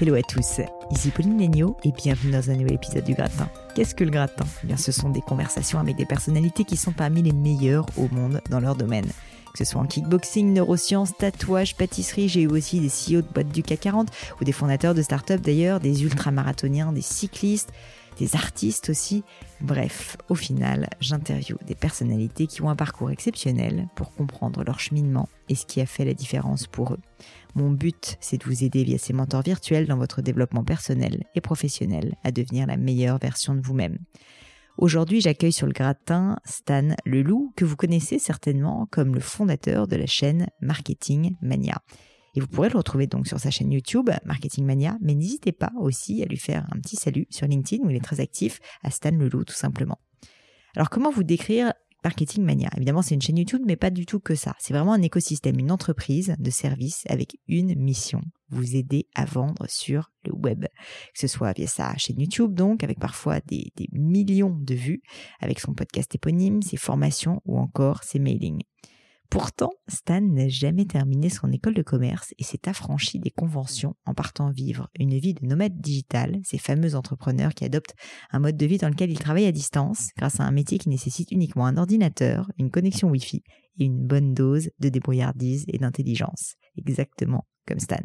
Hello à tous, ici Pauline Legno et bienvenue dans un nouvel épisode du Gratin. Qu'est-ce que le Gratin? Eh bien, Ce sont des conversations avec des personnalités qui sont parmi les meilleures au monde dans leur domaine. Que ce soit en kickboxing, neurosciences, tatouage, pâtisserie, j'ai eu aussi des CEO de boîtes du CAC 40 ou des fondateurs de start-up d'ailleurs, des ultramarathoniens, des cyclistes, des artistes aussi. Bref, au final, j'interviewe des personnalités qui ont un parcours exceptionnel pour comprendre leur cheminement et ce qui a fait la différence pour eux. Mon but, c'est de vous aider via ces mentors virtuels dans votre développement personnel et professionnel à devenir la meilleure version de vous-même. Aujourd'hui, j'accueille sur le gratin Stan Leloup, que vous connaissez certainement comme le fondateur de la chaîne Marketing Mania. Et vous pourrez le retrouver donc sur sa chaîne YouTube, Marketing Mania, mais n'hésitez pas aussi à lui faire un petit salut sur LinkedIn où il est très actif, à Stan Leloup tout simplement. Alors comment vous décrire Marketing Mania. Évidemment, c'est une chaîne YouTube, mais pas du tout que ça. C'est vraiment un écosystème, une entreprise de services avec une mission. Vous aider à vendre sur le web. Que ce soit via sa chaîne YouTube, donc, avec parfois des, des millions de vues, avec son podcast éponyme, ses formations ou encore ses mailings. Pourtant, Stan n'a jamais terminé son école de commerce et s'est affranchi des conventions en partant vivre une vie de nomade digital, ces fameux entrepreneurs qui adoptent un mode de vie dans lequel ils travaillent à distance grâce à un métier qui nécessite uniquement un ordinateur, une connexion Wi-Fi et une bonne dose de débrouillardise et d'intelligence, exactement comme Stan.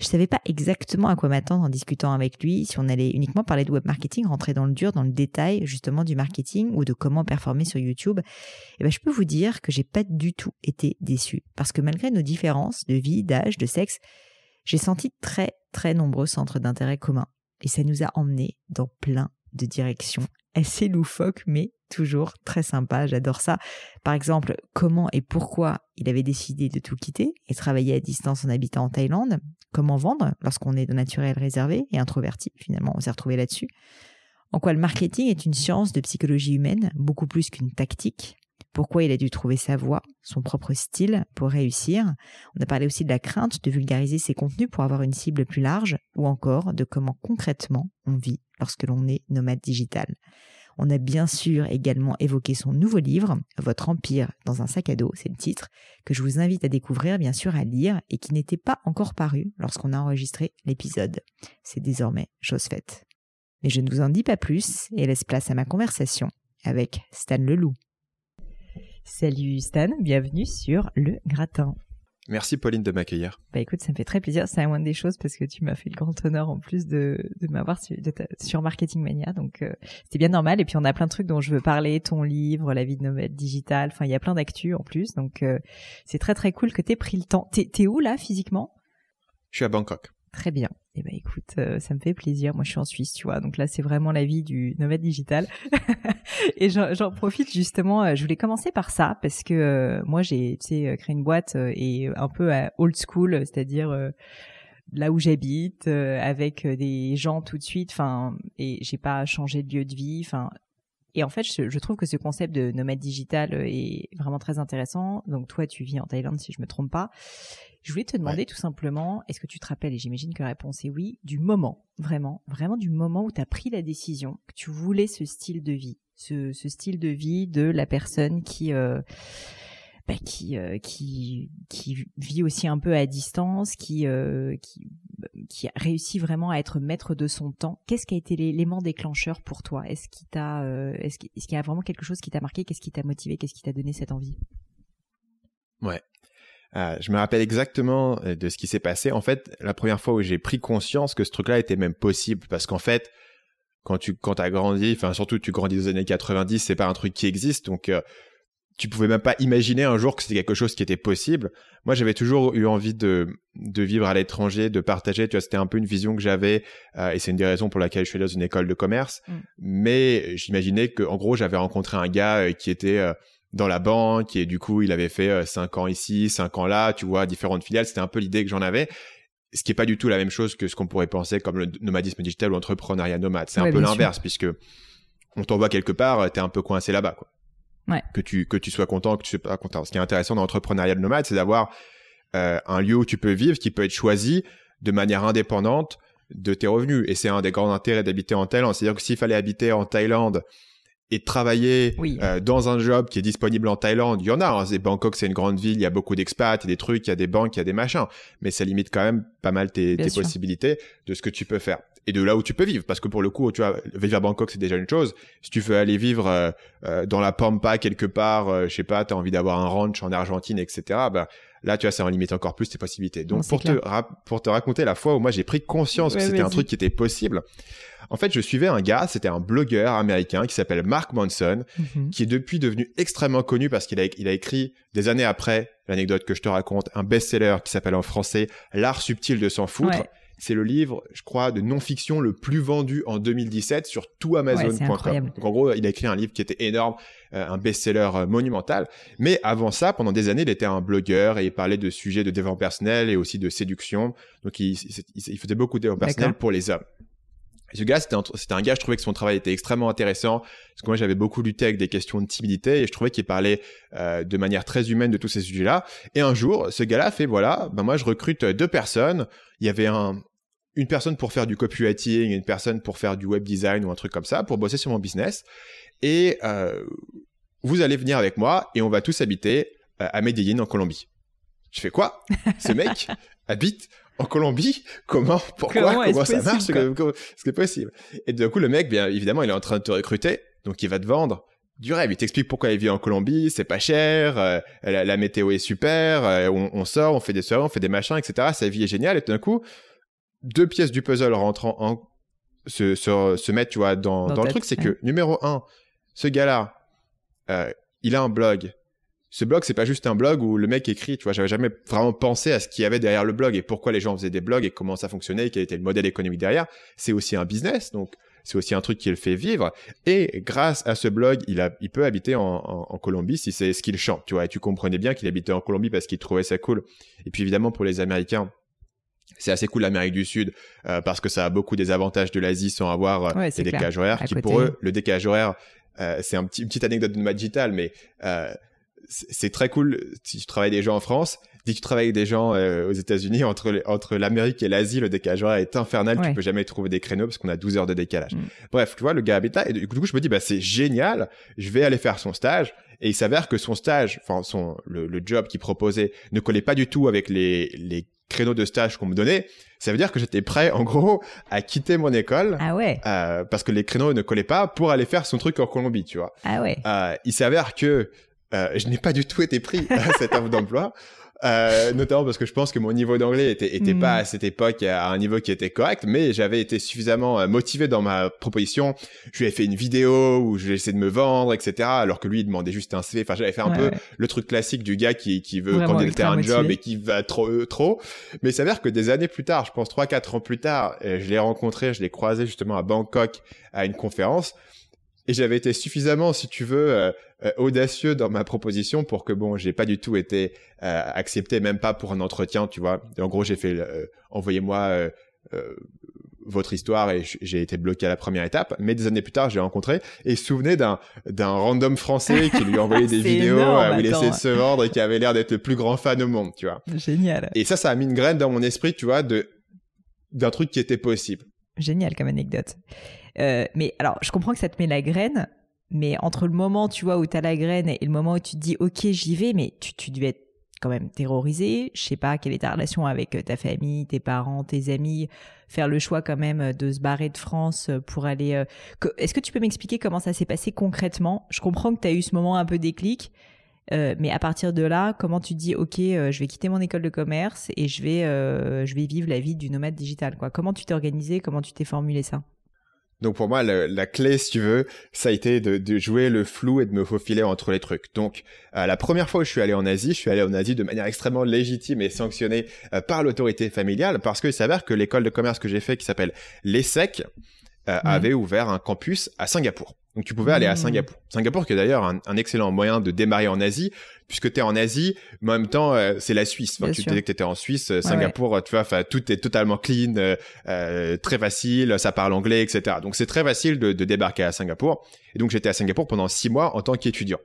Je savais pas exactement à quoi m'attendre en discutant avec lui, si on allait uniquement parler de web marketing, rentrer dans le dur, dans le détail justement du marketing ou de comment performer sur YouTube. Et eh ben, je peux vous dire que j'ai pas du tout été déçu. Parce que malgré nos différences de vie, d'âge, de sexe, j'ai senti très, très nombreux centres d'intérêt communs. Et ça nous a emmenés dans plein de directions assez loufoques, mais toujours très sympa, j'adore ça. Par exemple, comment et pourquoi il avait décidé de tout quitter et travailler à distance en habitant en Thaïlande, comment vendre lorsqu'on est de naturel réservé et introverti, finalement on s'est retrouvé là-dessus? En quoi le marketing est une science de psychologie humaine, beaucoup plus qu'une tactique? Pourquoi il a dû trouver sa voie, son propre style pour réussir? On a parlé aussi de la crainte de vulgariser ses contenus pour avoir une cible plus large, ou encore de comment concrètement on vit lorsque l'on est nomade digital. On a bien sûr également évoqué son nouveau livre, Votre Empire dans un sac à dos, c'est le titre, que je vous invite à découvrir, bien sûr à lire, et qui n'était pas encore paru lorsqu'on a enregistré l'épisode. C'est désormais chose faite. Mais je ne vous en dis pas plus et laisse place à ma conversation avec Stan Leloup. Salut Stan, bienvenue sur Le Gratin. Merci Pauline de m'accueillir. Bah écoute, ça me fait très plaisir. C'est moindre des choses parce que tu m'as fait le grand honneur en plus de, de m'avoir sur, sur, Marketing Mania. Donc euh, c'était bien normal. Et puis on a plein de trucs dont je veux parler, ton livre, la vie de nomade digitale. Enfin, il y a plein d'actu en plus. Donc euh, c'est très très cool que tu aies pris le temps. T'es, t'es où là physiquement? Je suis à Bangkok. Très bien. Eh ben écoute, euh, ça me fait plaisir. Moi, je suis en Suisse, tu vois. Donc là, c'est vraiment la vie du nomade digital. et j'en profite justement. Euh, je voulais commencer par ça parce que euh, moi, j'ai tu sais créé une boîte et un peu à old school, c'est-à-dire là où j'habite, avec des gens tout de suite. Enfin, et j'ai pas changé de lieu de vie. Enfin, et en fait, je, trouve que ce concept de nomade digital est vraiment très intéressant. Donc toi, tu vis en Thaïlande, si je me trompe pas. Je voulais te demander tout simplement, est-ce que tu te rappelles, et j'imagine que la réponse est oui, du moment, vraiment, vraiment du moment où tu as pris la décision que tu voulais ce style de vie, ce, style de vie de la personne qui... Euh, bah, qui, qui, qui vit aussi un peu à distance, qui, qui, qui a réussi vraiment à être maître de son temps. Qu'est-ce qui a été l'élément déclencheur pour toi? Est-ce qu'il t'a, est-ce qu'il y a vraiment quelque chose qui t'a marqué? Qu'est-ce qui t'a motivé? Qu'est-ce qui t'a donné cette envie? Ouais. Euh, je me rappelle exactement de ce qui s'est passé. En fait, la première fois où j'ai pris conscience que ce truc-là était même possible, parce qu'en fait, quand tu quand as grandi, enfin surtout tu grandis aux années 90, c'est pas un truc qui existe, donc euh, tu pouvais même pas imaginer un jour que c'était quelque chose qui était possible. Moi, j'avais toujours eu envie de de vivre à l'étranger, de partager. Tu vois, c'était un peu une vision que j'avais, euh, et c'est une des raisons pour laquelle je suis allé dans une école de commerce. Mm. Mais j'imaginais que, en gros, j'avais rencontré un gars euh, qui était euh, dans la banque et du coup, il avait fait 5 ans ici, 5 ans là, tu vois, différentes filiales. C'était un peu l'idée que j'en avais ce qui est pas du tout la même chose que ce qu'on pourrait penser comme le nomadisme digital ou l'entrepreneuriat nomade. C'est un peu l'inverse puisque on t'envoie quelque part, t'es un peu coincé là-bas, quoi. Ouais. Que tu que tu sois content, que tu sois pas content. Ce qui est intéressant dans l'entrepreneuriat nomade, c'est d'avoir euh, un lieu où tu peux vivre, qui peut être choisi de manière indépendante de tes revenus. Et c'est un des grands intérêts d'habiter en Thaïlande. C'est-à-dire que s'il fallait habiter en Thaïlande et de travailler euh, dans un job qui est disponible en Thaïlande, il y en a. Hein. Bangkok, c'est une grande ville, il y a beaucoup d'expats, il y a des trucs, il y a des banques, il y a des machins. Mais ça limite quand même pas mal tes, tes possibilités de ce que tu peux faire et de là où tu peux vivre. Parce que pour le coup, tu vois, vivre à Bangkok, c'est déjà une chose. Si tu veux aller vivre euh, euh, dans la Pampa quelque part, euh, je sais pas, tu as envie d'avoir un ranch en Argentine, etc. Bah, là, tu vois, ça en limite encore plus tes possibilités. Donc, pour, te pour te raconter la fois où moi j'ai pris conscience que c'était un truc qui était possible, en fait, je suivais un gars, c'était un blogueur américain qui s'appelle Mark Manson, mhm. qui est depuis devenu extrêmement connu parce qu'il a, il a écrit des années après l'anecdote que je te raconte, un best-seller qui s'appelle en français L'art subtil de s'en foutre. C'est le livre, je crois, de non-fiction le plus vendu en 2017 sur tout Amazon.com. en gros, il a écrit un livre qui était énorme, euh, un best-seller euh, monumental. Mais avant ça, pendant des années, il était un blogueur et il parlait de sujets de développement personnel et aussi de séduction. Donc, il, faisait beaucoup de développement personnel pour les hommes. Et ce gars, c'était un, un, gars, je trouvais que son travail était extrêmement intéressant, parce que moi, j'avais beaucoup lutté avec des questions de timidité, et je trouvais qu'il parlait euh, de manière très humaine de tous ces sujets-là. Et un jour, ce gars-là fait, voilà, ben moi, je recrute deux personnes. Il y avait un, une personne pour faire du copywriting, une personne pour faire du web design ou un truc comme ça, pour bosser sur mon business. Et euh, vous allez venir avec moi et on va tous habiter euh, à Medellin en Colombie. Je fais quoi? Ce mec habite en Colombie? Comment? Pourquoi? Comment, ça marche? C'est possible? Et du coup, le mec, bien évidemment, il est en train de te recruter, donc il va te vendre du rêve. Il t'explique pourquoi il vit en Colombie, c'est pas cher, euh, la, météo est super, on, on, sort, on fait des soirées, on fait des machins, etc. Sa vie est géniale. Et tout d'un coup, deux pièces du puzzle rentrant en se, se, se mettre tu vois dans, dans, le truc c'est que numéro un ce gars là euh, il a un blog. Ce blog c'est pas juste un blog où le mec écrit tu vois j'avais jamais vraiment pensé à ce qu'il y avait derrière le blog et pourquoi les gens faisaient des blogs et comment ça fonctionnait et quel était le modèle économique derrière. C'est aussi un business donc c'est aussi un truc qui le fait vivre. Et grâce à ce blog il a il peut habiter en, en, en Colombie si c'est ce qu'il chante tu vois. Et tu comprenais bien qu'il habitait en Colombie parce qu'il trouvait ça cool. Et puis évidemment pour les Américains c'est assez cool l'Amérique du Sud euh, parce que ça a beaucoup des avantages de l'Asie sans avoir euh, des décalages horaires. Qui pour eux, le décalage horaire, euh, c'est un petit, une petite anecdote de ma digital, mais c'est très cool si tu travailles des gens en France. Si tu travailles avec des gens aux États-Unis, entre, entre l'Amérique et l'Asie, le décalage horaire est infernal. Tu peux jamais trouver des créneaux parce qu'on a 12 heures de décalage. Mm. Bref, tu vois, le gars habite là. Et du coup, je me dis, bah, c'est génial. Je vais aller faire son stage. Et il s'avère que son stage, enfin, son, le, le job qu'il proposait ne collait pas du tout avec les, les créneaux de stage qu'on me donnait, ça veut dire que j'étais prêt, en gros, à quitter mon école. Ah ouais. Euh, parce que les créneaux ne collaient pas pour aller faire son truc en Colombie, tu vois. Ah ouais. Euh, il s'avère que euh, je n'ai pas du tout été pris à cette offre d'emploi. Euh, notamment parce que je pense que mon niveau d'anglais était, était pas hmm. à cette époque à un niveau qui était correct, mais j'avais été suffisamment euh, motivé dans ma proposition. Je lui ai fait une vidéo où j'ai essayé de me vendre, etc. Alors que lui, il demandait juste un CV. Enfin, j'avais fait un peu le truc classique du gars qui, qui veut candidater un job et qui va trop, euh, trop. Mais il s'avère que des années plus tard, je pense trois, quatre ans plus tard, je l'ai rencontré, je l'ai croisé justement à Bangkok à une conférence et j'avais été suffisamment, si tu veux, euh, euh, audacieux dans ma proposition pour que bon, j'ai pas du tout été euh, accepté, même pas pour un entretien, tu vois. en gros, j'ai fait, envoyez-moi votre histoire et j'ai été bloqué à la première étape. Mais des années plus tard, j'ai rencontré et souvenez d'un d'un random français qui lui envoyait des vidéos où il essayait de se vendre et qui avait l'air d'être le plus grand fan au monde, tu vois. Génial. Et ça, ça a mis une graine dans mon esprit, tu vois, de d'un truc qui était possible. Génial comme anecdote. Euh, mais alors, je comprends que ça te met la graine, Mais entre le moment, tu vois, où tu as la graine et le moment où tu te dis, OK, j'y vais, mais tu, tu devais être quand même terrorisé. Je sais pas quelle est ta relation avec euh, ta famille, tes parents, tes amis. Faire le choix quand même euh, de se barrer de France pour aller. Est-ce que tu peux m'expliquer comment ça s'est passé concrètement? Je comprends que tu as eu ce moment un peu déclic, mais à partir de là, comment tu dis ok, je vais quitter mon école de commerce et je vais, je vais vivre la vie du nomade digital quoi. Comment tu t'es organisé? Comment tu t'es formulé ça? Donc pour moi, la clé, si tu veux, ça a été de, jouer le flou et de me faufiler entre les trucs. Donc euh, la première fois où je suis allé en Asie, je suis allé en Asie de manière extrêmement légitime et sanctionnée euh, par l'autorité familiale parce qu'il s'avère que l'école de commerce que j'ai fait, qui s'appelle l'ESSEC, euh, avait ouvert un campus à Singapour. Donc tu pouvais aller à mmh. Singapour. Singapour qui est d'ailleurs un, excellent moyen de démarrer en Asie, puisque tu es en Asie, mais en même temps euh, c'est la Suisse. Enfin, tu disais que tu étais en Suisse, euh, Singapour, tu vois, tout est totalement clean, très facile, ça parle anglais, etc. Donc c'est très facile de, de, débarquer à Singapour. Et donc j'étais à Singapour pendant six mois en tant qu'étudiant.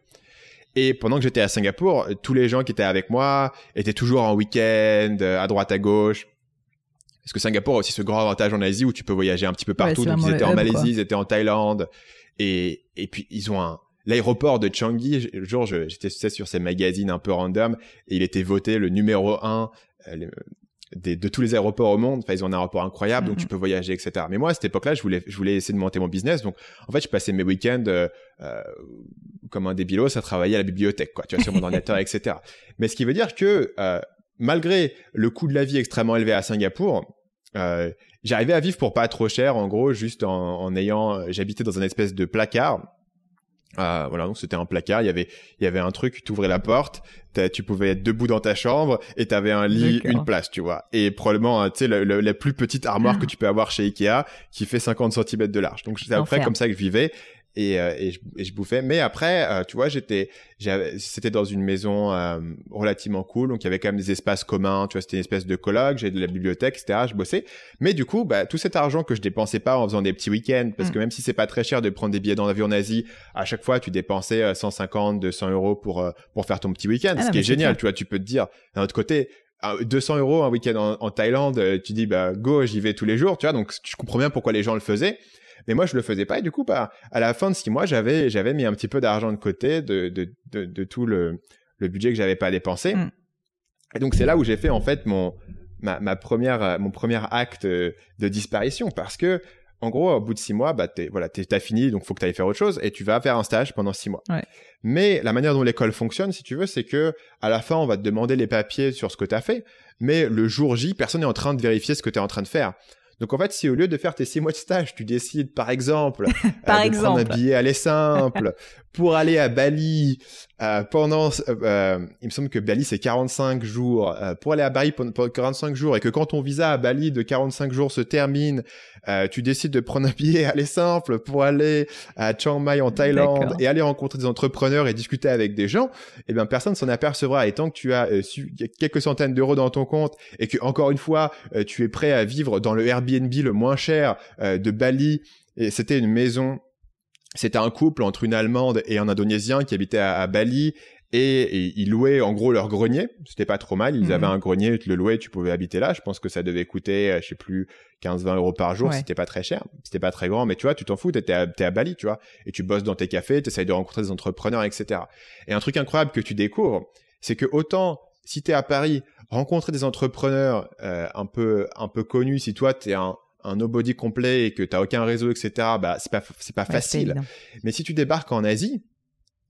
Et pendant que j'étais à Singapour, tous les gens qui étaient avec moi étaient toujours en week-end, à droite à gauche. Parce que Singapour a aussi ce grand avantage en Asie où tu peux voyager un petit peu partout. Donc ils étaient en Malaisie, ils étaient en Thaïlande. Et, et puis ils ont un, l'aéroport de Changi, le jour j'étais sur ces magazines un peu random et il était voté le numéro un euh, de tous les aéroports au monde. Enfin, ils ont un aéroport incroyable, donc tu peux voyager, etc. Mais moi, à cette époque-là, je voulais, je voulais essayer de monter mon business. Donc, en fait, je passais mes week-ends euh, euh comme un débilos à travailler à la bibliothèque, quoi. Tu vois, sur mon ordinateur, etc. Mais ce qui veut dire que euh, malgré le coût de la vie extrêmement élevé à Singapour, euh, j'arrivais à vivre pour pas trop cher, en gros, juste en, en ayant, j'habitais dans un espèce de placard. Euh, voilà, donc c'était un placard. Il y avait, il y avait un truc. Tu ouvrais la porte, tu pouvais être debout dans ta chambre et tu avais un lit, une place, tu vois. Et probablement, tu sais, la plus petite armoire que tu peux avoir chez Ikea, qui fait 50 cm de large. Donc c'est à peu près comme ça que je vivais et, euh, et, je, et, je, bouffais. Mais après, euh, tu vois, j'étais, c'était dans une maison euh, relativement cool, donc il y avait quand même des espaces communs. Tu vois, c'était une espèce de colloque, j'ai de la bibliothèque, etc. Je bossais. Mais du coup, bah, tout cet argent que je dépensais pas en faisant des petits week-ends, parce que mm. même si c'est pas très cher de prendre des billets dans l'avion en Asie, à chaque fois tu dépensais 150, 200 euros pour pour faire ton petit week-end, ah ce qui est génial. Tu vois, tu peux te dire d'un autre côté. 200 euros un week-end en, en Thaïlande, tu dis bah go, j'y vais tous les jours, tu vois. Donc je comprends bien pourquoi les gens le faisaient. Mais moi, je le faisais pas. Et du coup, bah, à la fin de six mois, j'avais, j'avais mis un petit peu d'argent de côté de, de, de, de, tout le, le budget que j'avais pas dépensé. Mm. Et donc, c'est là où j'ai fait, en fait, mon, ma, ma première, mon premier acte de disparition parce que, en gros, au bout de six mois, bah, t'es, voilà, t'as fini, donc faut que tu ailles faire autre chose et tu vas faire un stage pendant six mois. Ouais. Mais la manière dont l'école fonctionne, si tu veux, c'est que à la fin, on va te demander les papiers sur ce que tu as fait, mais le jour J, personne n'est en train de vérifier ce que tu es en train de faire. Donc en fait, si au lieu de faire tes six mois de stage, tu décides par exemple, par euh, de exemple. prendre un billet aller simple pour aller à Bali euh, pendant, euh, il me semble que Bali c'est 45 jours, euh, pour aller à Bali pendant, 45 jours et que quand ton visa à Bali de 45 jours se termine, euh, tu décides de prendre un billet aller simple pour aller à Chiang Mai en Thaïlande et aller rencontrer des entrepreneurs et discuter avec des gens, eh bien personne s'en apercevra. Et tant que tu as quelques centaines d'euros dans ton compte et que encore une fois tu es prêt à vivre dans le Airbnb le moins cher de Bali et c'était une maison c'était un couple entre une Allemande et un Indonésien qui habitait à, Bali et, ils louaient en gros leur grenier. C'était pas trop mal. Ils mhm. avaient un grenier, tu le louais, tu pouvais habiter là. Je pense que ça devait coûter, euh, je sais plus, 15-20 euros par jour. C'était pas très cher. C'était pas très grand, mais tu vois, tu t'en fous, t'es à, à Bali, tu vois. Et tu bosses dans tes cafés, t'essayes de rencontrer des entrepreneurs, etc. Et un truc incroyable que tu découvres, c'est que autant si t'es à Paris, rencontrer des entrepreneurs euh, un peu un peu connus, si toi t'es un un nobody complet et que tu aucun réseau, etc., bah, c'est pas, c'est pas facile. Mais si tu débarques en Asie,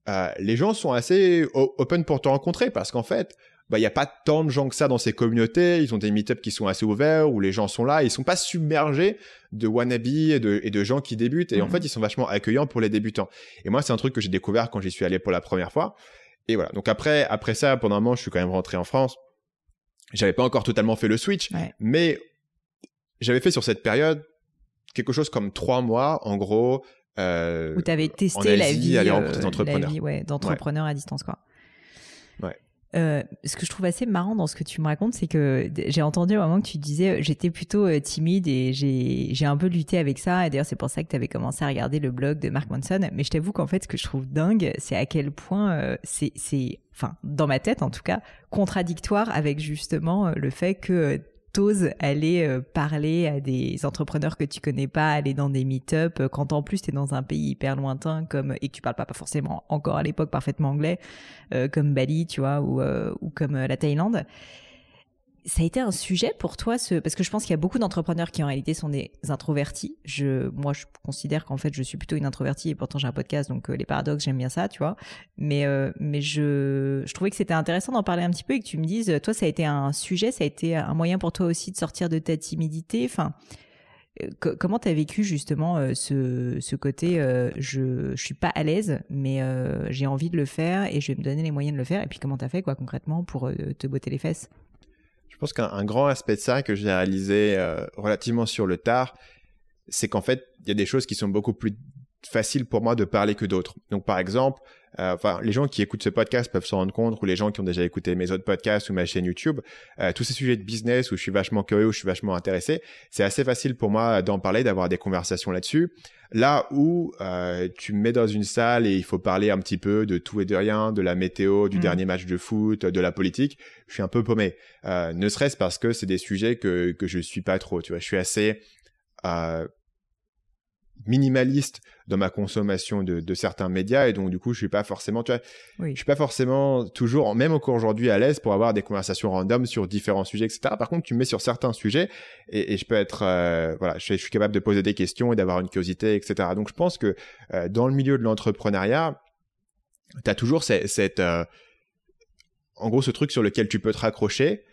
euh, les gens sont assez open pour te rencontrer parce qu'en fait, bah, il n'y a pas tant de gens que ça dans ces communautés. Ils ont des meet qui sont assez ouverts où les gens sont là. Ils sont pas submergés de wannabe et de, et de gens qui débutent. Et en mhm. fait, ils sont vachement accueillants pour les débutants. Et moi, c'est un truc que j'ai découvert quand j'y suis allé pour la première fois. Et voilà. Donc après, après ça, pendant un moment, je suis quand même rentré en France. J'avais pas encore totalement fait le switch, mais j'avais fait sur cette période quelque chose comme trois mois, en gros. Euh, Où tu avais testé la vie, aller rencontrer des entrepreneurs. ouais, d'entrepreneurs à distance, quoi. Ouais. Euh, ce que je trouve assez marrant dans ce que tu me racontes, c'est que j'ai entendu au moment que tu disais j'étais plutôt euh, timide et j'ai un peu lutté avec ça. Et d'ailleurs, c'est pour ça que tu avais commencé à regarder le blog de Mark Manson. Mais je t'avoue qu'en fait, ce que je trouve dingue, c'est à quel point euh, c'est, enfin, dans ma tête en tout cas, contradictoire avec justement le fait que t'oses aller parler à des entrepreneurs que tu connais pas, aller dans des meet-up, quand en plus tu es dans un pays hyper lointain comme et que tu parles pas, forcément encore à l'époque parfaitement anglais, comme Bali, tu vois, ou, ou comme la Thaïlande ça a été un sujet pour toi, ce... parce que je pense qu'il y a beaucoup d'entrepreneurs qui en réalité sont des introvertis. Moi, je considère qu'en fait, je suis plutôt une introvertie et pourtant j'ai un podcast, donc euh, les paradoxes, j'aime bien ça, tu vois. Mais, euh, je, trouvais que c'était intéressant d'en parler un petit peu et que tu me dises, toi, ça a été un sujet, ça a été un moyen pour toi aussi de sortir de ta timidité. Enfin, euh, comment tu as vécu justement ce, côté je, je suis pas à l'aise, mais j'ai envie de le faire et je vais me donner les moyens de le faire. Et puis comment tu as fait quoi concrètement pour te botter les fesses? Je pense qu'un grand aspect de ça que j'ai réalisé euh, relativement sur le tard, c'est qu'en fait, il y a des choses qui sont beaucoup plus faciles pour moi de parler que d'autres. Donc, par exemple, euh, enfin, les gens qui écoutent ce podcast peuvent s'en rendre compte, ou les gens qui ont déjà écouté mes autres podcasts ou ma chaîne YouTube, euh, tous ces sujets de business où je suis vachement curieux, où je suis vachement intéressé, c'est assez facile pour moi d'en parler, d'avoir des conversations là-dessus. Là où euh, tu me mets dans une salle et il faut parler un petit peu de tout et de rien, de la météo, du mm. dernier match de foot, de la politique, je suis un peu paumé. Euh, ne serait-ce parce que c'est des sujets que que je suis pas trop. Tu vois, je suis assez euh, minimaliste dans ma consommation de, de, certains médias et donc du coup je suis pas forcément tu vois oui. je suis pas forcément toujours même encore aujourd'hui à l'aise pour avoir des conversations random sur différents sujets etc par contre tu me mets sur certains sujets et, et je peux être euh, voilà je, je, suis capable de poser des questions et d'avoir une curiosité etc donc je pense que euh, dans le milieu de l'entrepreneuriat tu as toujours cette, cette euh, en gros ce truc sur lequel tu peux te raccrocher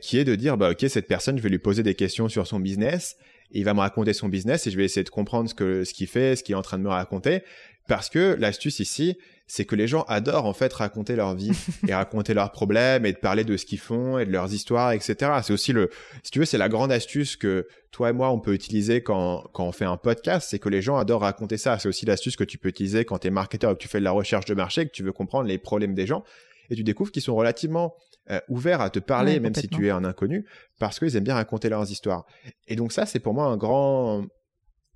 qui est de dire bah ok cette personne je vais lui poser des questions sur son business il va me raconter son business et je vais essayer de comprendre ce que ce qu'il fait, ce qu'il est en train de me raconter. Parce que l'astuce ici, c'est que les gens adorent en fait raconter leur vie et raconter leurs problèmes et de parler de ce qu'ils font et de leurs histoires, etc. C'est aussi le, si tu veux, c'est la grande astuce que toi et moi on peut utiliser quand quand on fait un podcast, c'est que les gens adorent raconter ça. C'est aussi l'astuce que tu peux utiliser quand tu es marketeur et que tu fais de la recherche de marché, que tu veux comprendre les problèmes des gens et tu découvres qu'ils sont relativement euh, ouverts à te parler, même si tu es un inconnu, parce qu'ils aiment bien raconter leurs histoires. Et donc ça, c'est pour moi un grand,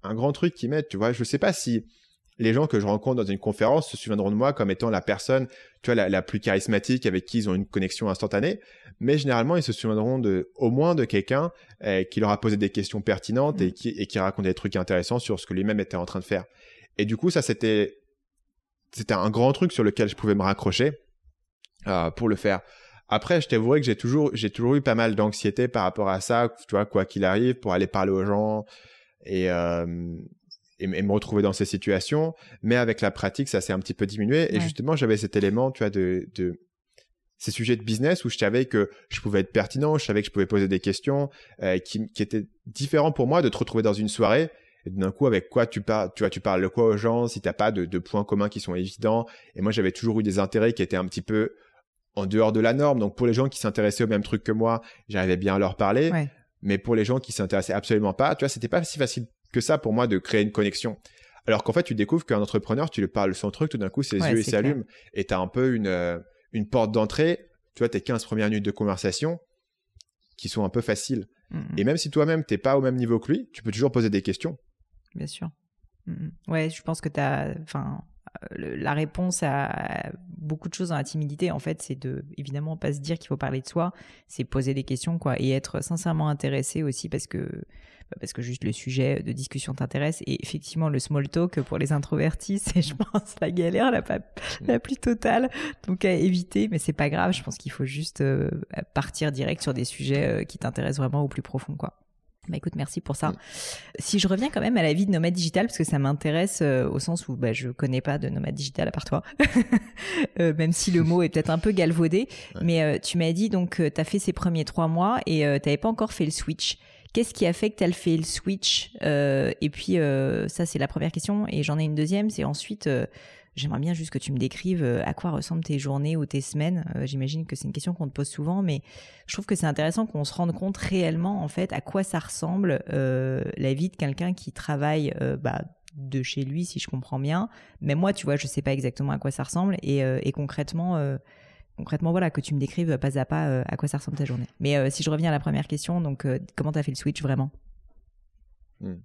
un grand truc qui m'aide. Tu vois, je sais pas si les gens que je rencontre dans une conférence se souviendront de moi comme étant la personne, tu vois, la, plus charismatique avec qui ils ont une connexion instantanée. Mais généralement, ils se souviendront de, au moins de quelqu'un euh, qui leur a posé des questions pertinentes et, mmh. qui, et qui raconte des trucs intéressants sur ce que lui-même était en train de faire. Et du coup, ça, c'était, c'était un grand truc sur lequel je pouvais me raccrocher euh, pour le faire. Après, je t'avouerai que j'ai toujours, j'ai toujours eu pas mal d'anxiété par rapport à ça, tu vois, quoi qu'il arrive, pour aller parler aux gens et, euh, et, me retrouver dans ces situations. Mais avec la pratique, ça s'est un petit peu diminué. Et justement, j'avais cet élément, tu vois, de, de ces sujets de business où je savais que je pouvais être pertinent, je savais que je pouvais poser des questions euh, qui, qui étaient différents pour moi de te retrouver dans une soirée et d'un coup avec quoi tu parles tu vois tu parles de quoi aux gens si t'as pas de, de points communs qui sont évidents et moi j'avais toujours eu des intérêts qui étaient un petit peu en dehors de la norme. Donc pour les gens qui s'intéressaient au même truc que moi, j'arrivais bien à leur parler. Mais pour les gens qui s'intéressaient absolument pas, tu vois, c'était pas si facile que ça pour moi de créer une connexion. Alors qu'en fait, tu découvres qu'un entrepreneur, tu lui parles son truc, tout d'un coup, ses yeux s'allument et tu as un peu une, euh, une porte d'entrée. Tu vois, tes 15 premières minutes de conversation qui sont un peu faciles. Et même si toi-même, t'es pas au même niveau que lui, tu peux toujours poser des questions. Bien sûr. Mm, ouais, je pense que tu as. Enfin, la réponse à beaucoup de choses dans la timidité, en fait, c'est de évidemment pas se dire qu'il faut parler de soi, c'est poser des questions, quoi, et être sincèrement intéressé aussi parce que bah, parce que juste le sujet de discussion t'intéresse. Et effectivement, le small talk pour les introvertis, c'est, je pense, la galère la, la plus totale. Donc à éviter, mais c'est pas grave. Je pense qu'il faut juste euh, partir direct sur des sujets euh, qui t'intéressent vraiment au plus profond, quoi. Bah écoute, merci pour ça. Si je reviens quand même à la vie de nomade digital, parce que ça m'intéresse euh, au sens où bah, je connais pas de nomade digital à part toi, euh, même si le mot est peut-être un peu galvaudé. Mais euh, tu m'as dit donc tu as fait ces premiers trois mois et tu n'avais pas encore fait le switch. Qu'est-ce qui a fait que tu as fait le switch Et puis ça c'est la première question et j'en ai une deuxième, c'est ensuite J'aimerais bien juste que tu me décrives euh, à quoi ressemblent tes journées ou tes semaines. Euh, j'imagine que c'est une question qu'on te pose souvent, mais je trouve que c'est intéressant qu'on se rende compte réellement, en fait, à quoi ça ressemble euh, la vie de quelqu'un qui travaille bah, de chez lui, si je comprends bien. Mais moi, tu vois, je sais pas exactement à quoi ça ressemble. Et concrètement, concrètement, voilà, que tu me décrives pas à pas à quoi ça ressemble ta journée. Mais si je reviens à la première question, donc comment tu as fait le switch vraiment? Hmm.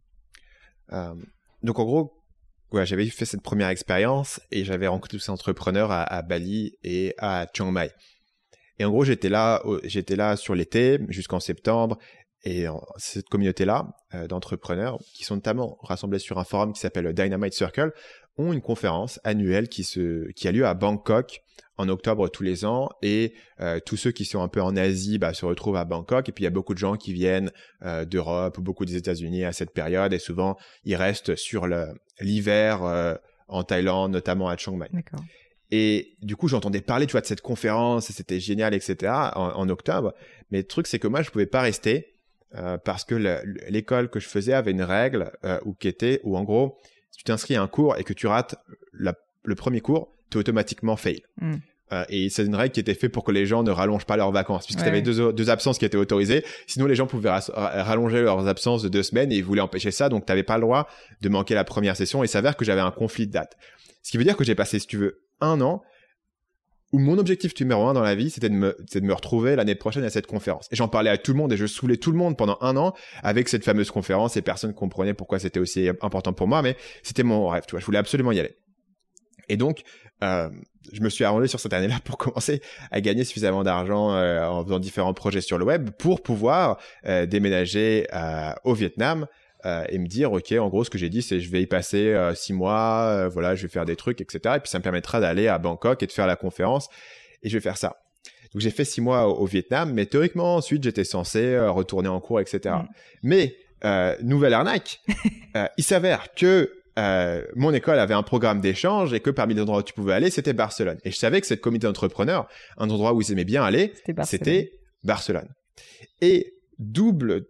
Donc en gros, j'avais fait cette première expérience et j'avais rencontré tous ces entrepreneurs à, Bali et à Chiang Mai. Et en gros, j'étais là, j'étais là sur l'été jusqu'en septembre. Et cette communauté-là euh, d'entrepreneurs, qui sont notamment rassemblés sur un forum qui s'appelle Dynamite Circle, ont une conférence annuelle qui, se, qui a lieu à Bangkok en octobre tous les ans. Et euh, tous ceux qui sont un peu en Asie bah, se retrouvent à Bangkok. Et puis il y a beaucoup de gens qui viennent euh, d'Europe, beaucoup des États-Unis à cette période. Et souvent, ils restent sur l'hiver euh, en Thaïlande, notamment à Chiang Mai. Et du coup, j'entendais parler, tu vois, de cette conférence, c'était génial, etc. En, en, octobre. Mais le truc, c'est que moi, je pouvais pas rester parce que l'école que je faisais avait une règle où qui était où en gros, si tu t'inscris à un cours et que tu rates le premier cours, tu es automatiquement fail. Hmm. Euh, et c'est une règle qui était faite pour que les gens ne rallongent pas leurs vacances, puisque tu avais deux, deux, absences qui étaient autorisées. Sinon, les gens pouvaient rallonger leurs absences de deux semaines et ils voulaient empêcher ça, donc tu n'avais pas le droit de manquer la première session. Et s'avère que j'avais un conflit de date. Ce qui veut dire que j'ai passé, si tu veux, un an où mon objectif numéro un dans la vie, c'était de me, de me retrouver l'année prochaine à cette conférence. Et j'en parlais à tout le monde et je saoulais tout le monde pendant un an avec cette fameuse conférence et personne comprenait pourquoi c'était aussi important pour moi, mais c'était mon rêve, tu vois. Je voulais absolument y aller. Et donc, euh, je me suis arrangé sur cette année-là pour commencer à gagner suffisamment d'argent euh, en faisant différents projets sur le web pour pouvoir euh, déménager euh, au Vietnam euh, et me dire ok en gros ce que j'ai dit c'est je vais y passer euh, six mois euh, voilà je vais faire des trucs etc et puis ça me permettra d'aller à Bangkok et de faire la conférence et je vais faire ça donc j'ai fait six mois au, Vietnam mais théoriquement ensuite j'étais censé retourner en cours etc mm. mais nouvelle arnaque il s'avère que mon école avait un programme d'échange et que parmi les endroits où tu pouvais aller, c'était Barcelone. Et je savais que cette comité d'entrepreneurs, un endroit où ils aimaient bien aller, c'était Barcelone. Et double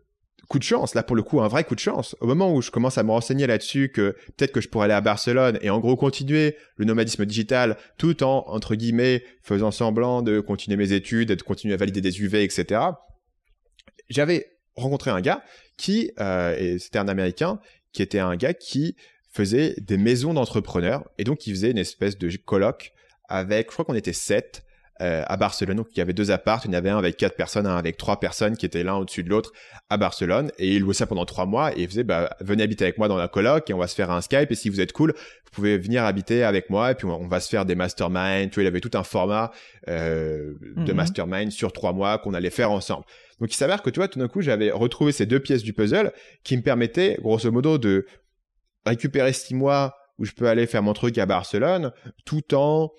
coup de chance, là pour le coup un vrai coup de chance. Au moment où je commence à me renseigner là-dessus que peut-être que je pourrais aller à Barcelone et en gros continuer le nomadisme digital tout en entre guillemets faisant semblant de continuer mes études, de continuer à valider des UV, etc. J'avais rencontré un gars qui, euh, et c'était un Américain, qui était un gars qui faisait des maisons d'entrepreneurs et donc il faisait une espèce de colloque avec, je crois qu'on était sept, euh, à Barcelone. Donc il y avait deux apparts, il y en avait un avec quatre personnes, un avec trois personnes qui étaient l'un au-dessus de l'autre à Barcelone. Et il louait ça pendant trois mois et il faisait bah venez habiter avec moi dans la coloc et on va se faire un Skype et si vous êtes cool, vous pouvez venir habiter avec moi et puis on va se faire des masterminds. Tu vois, il avait tout un format euh, de mhm. mastermind sur trois mois qu'on allait faire ensemble. Donc il s'avère que tu vois, tout d'un coup, j'avais retrouvé ces deux pièces du puzzle qui me permettaient, grosso modo, de récupérer six mois où je peux aller faire mon truc à Barcelone, tout en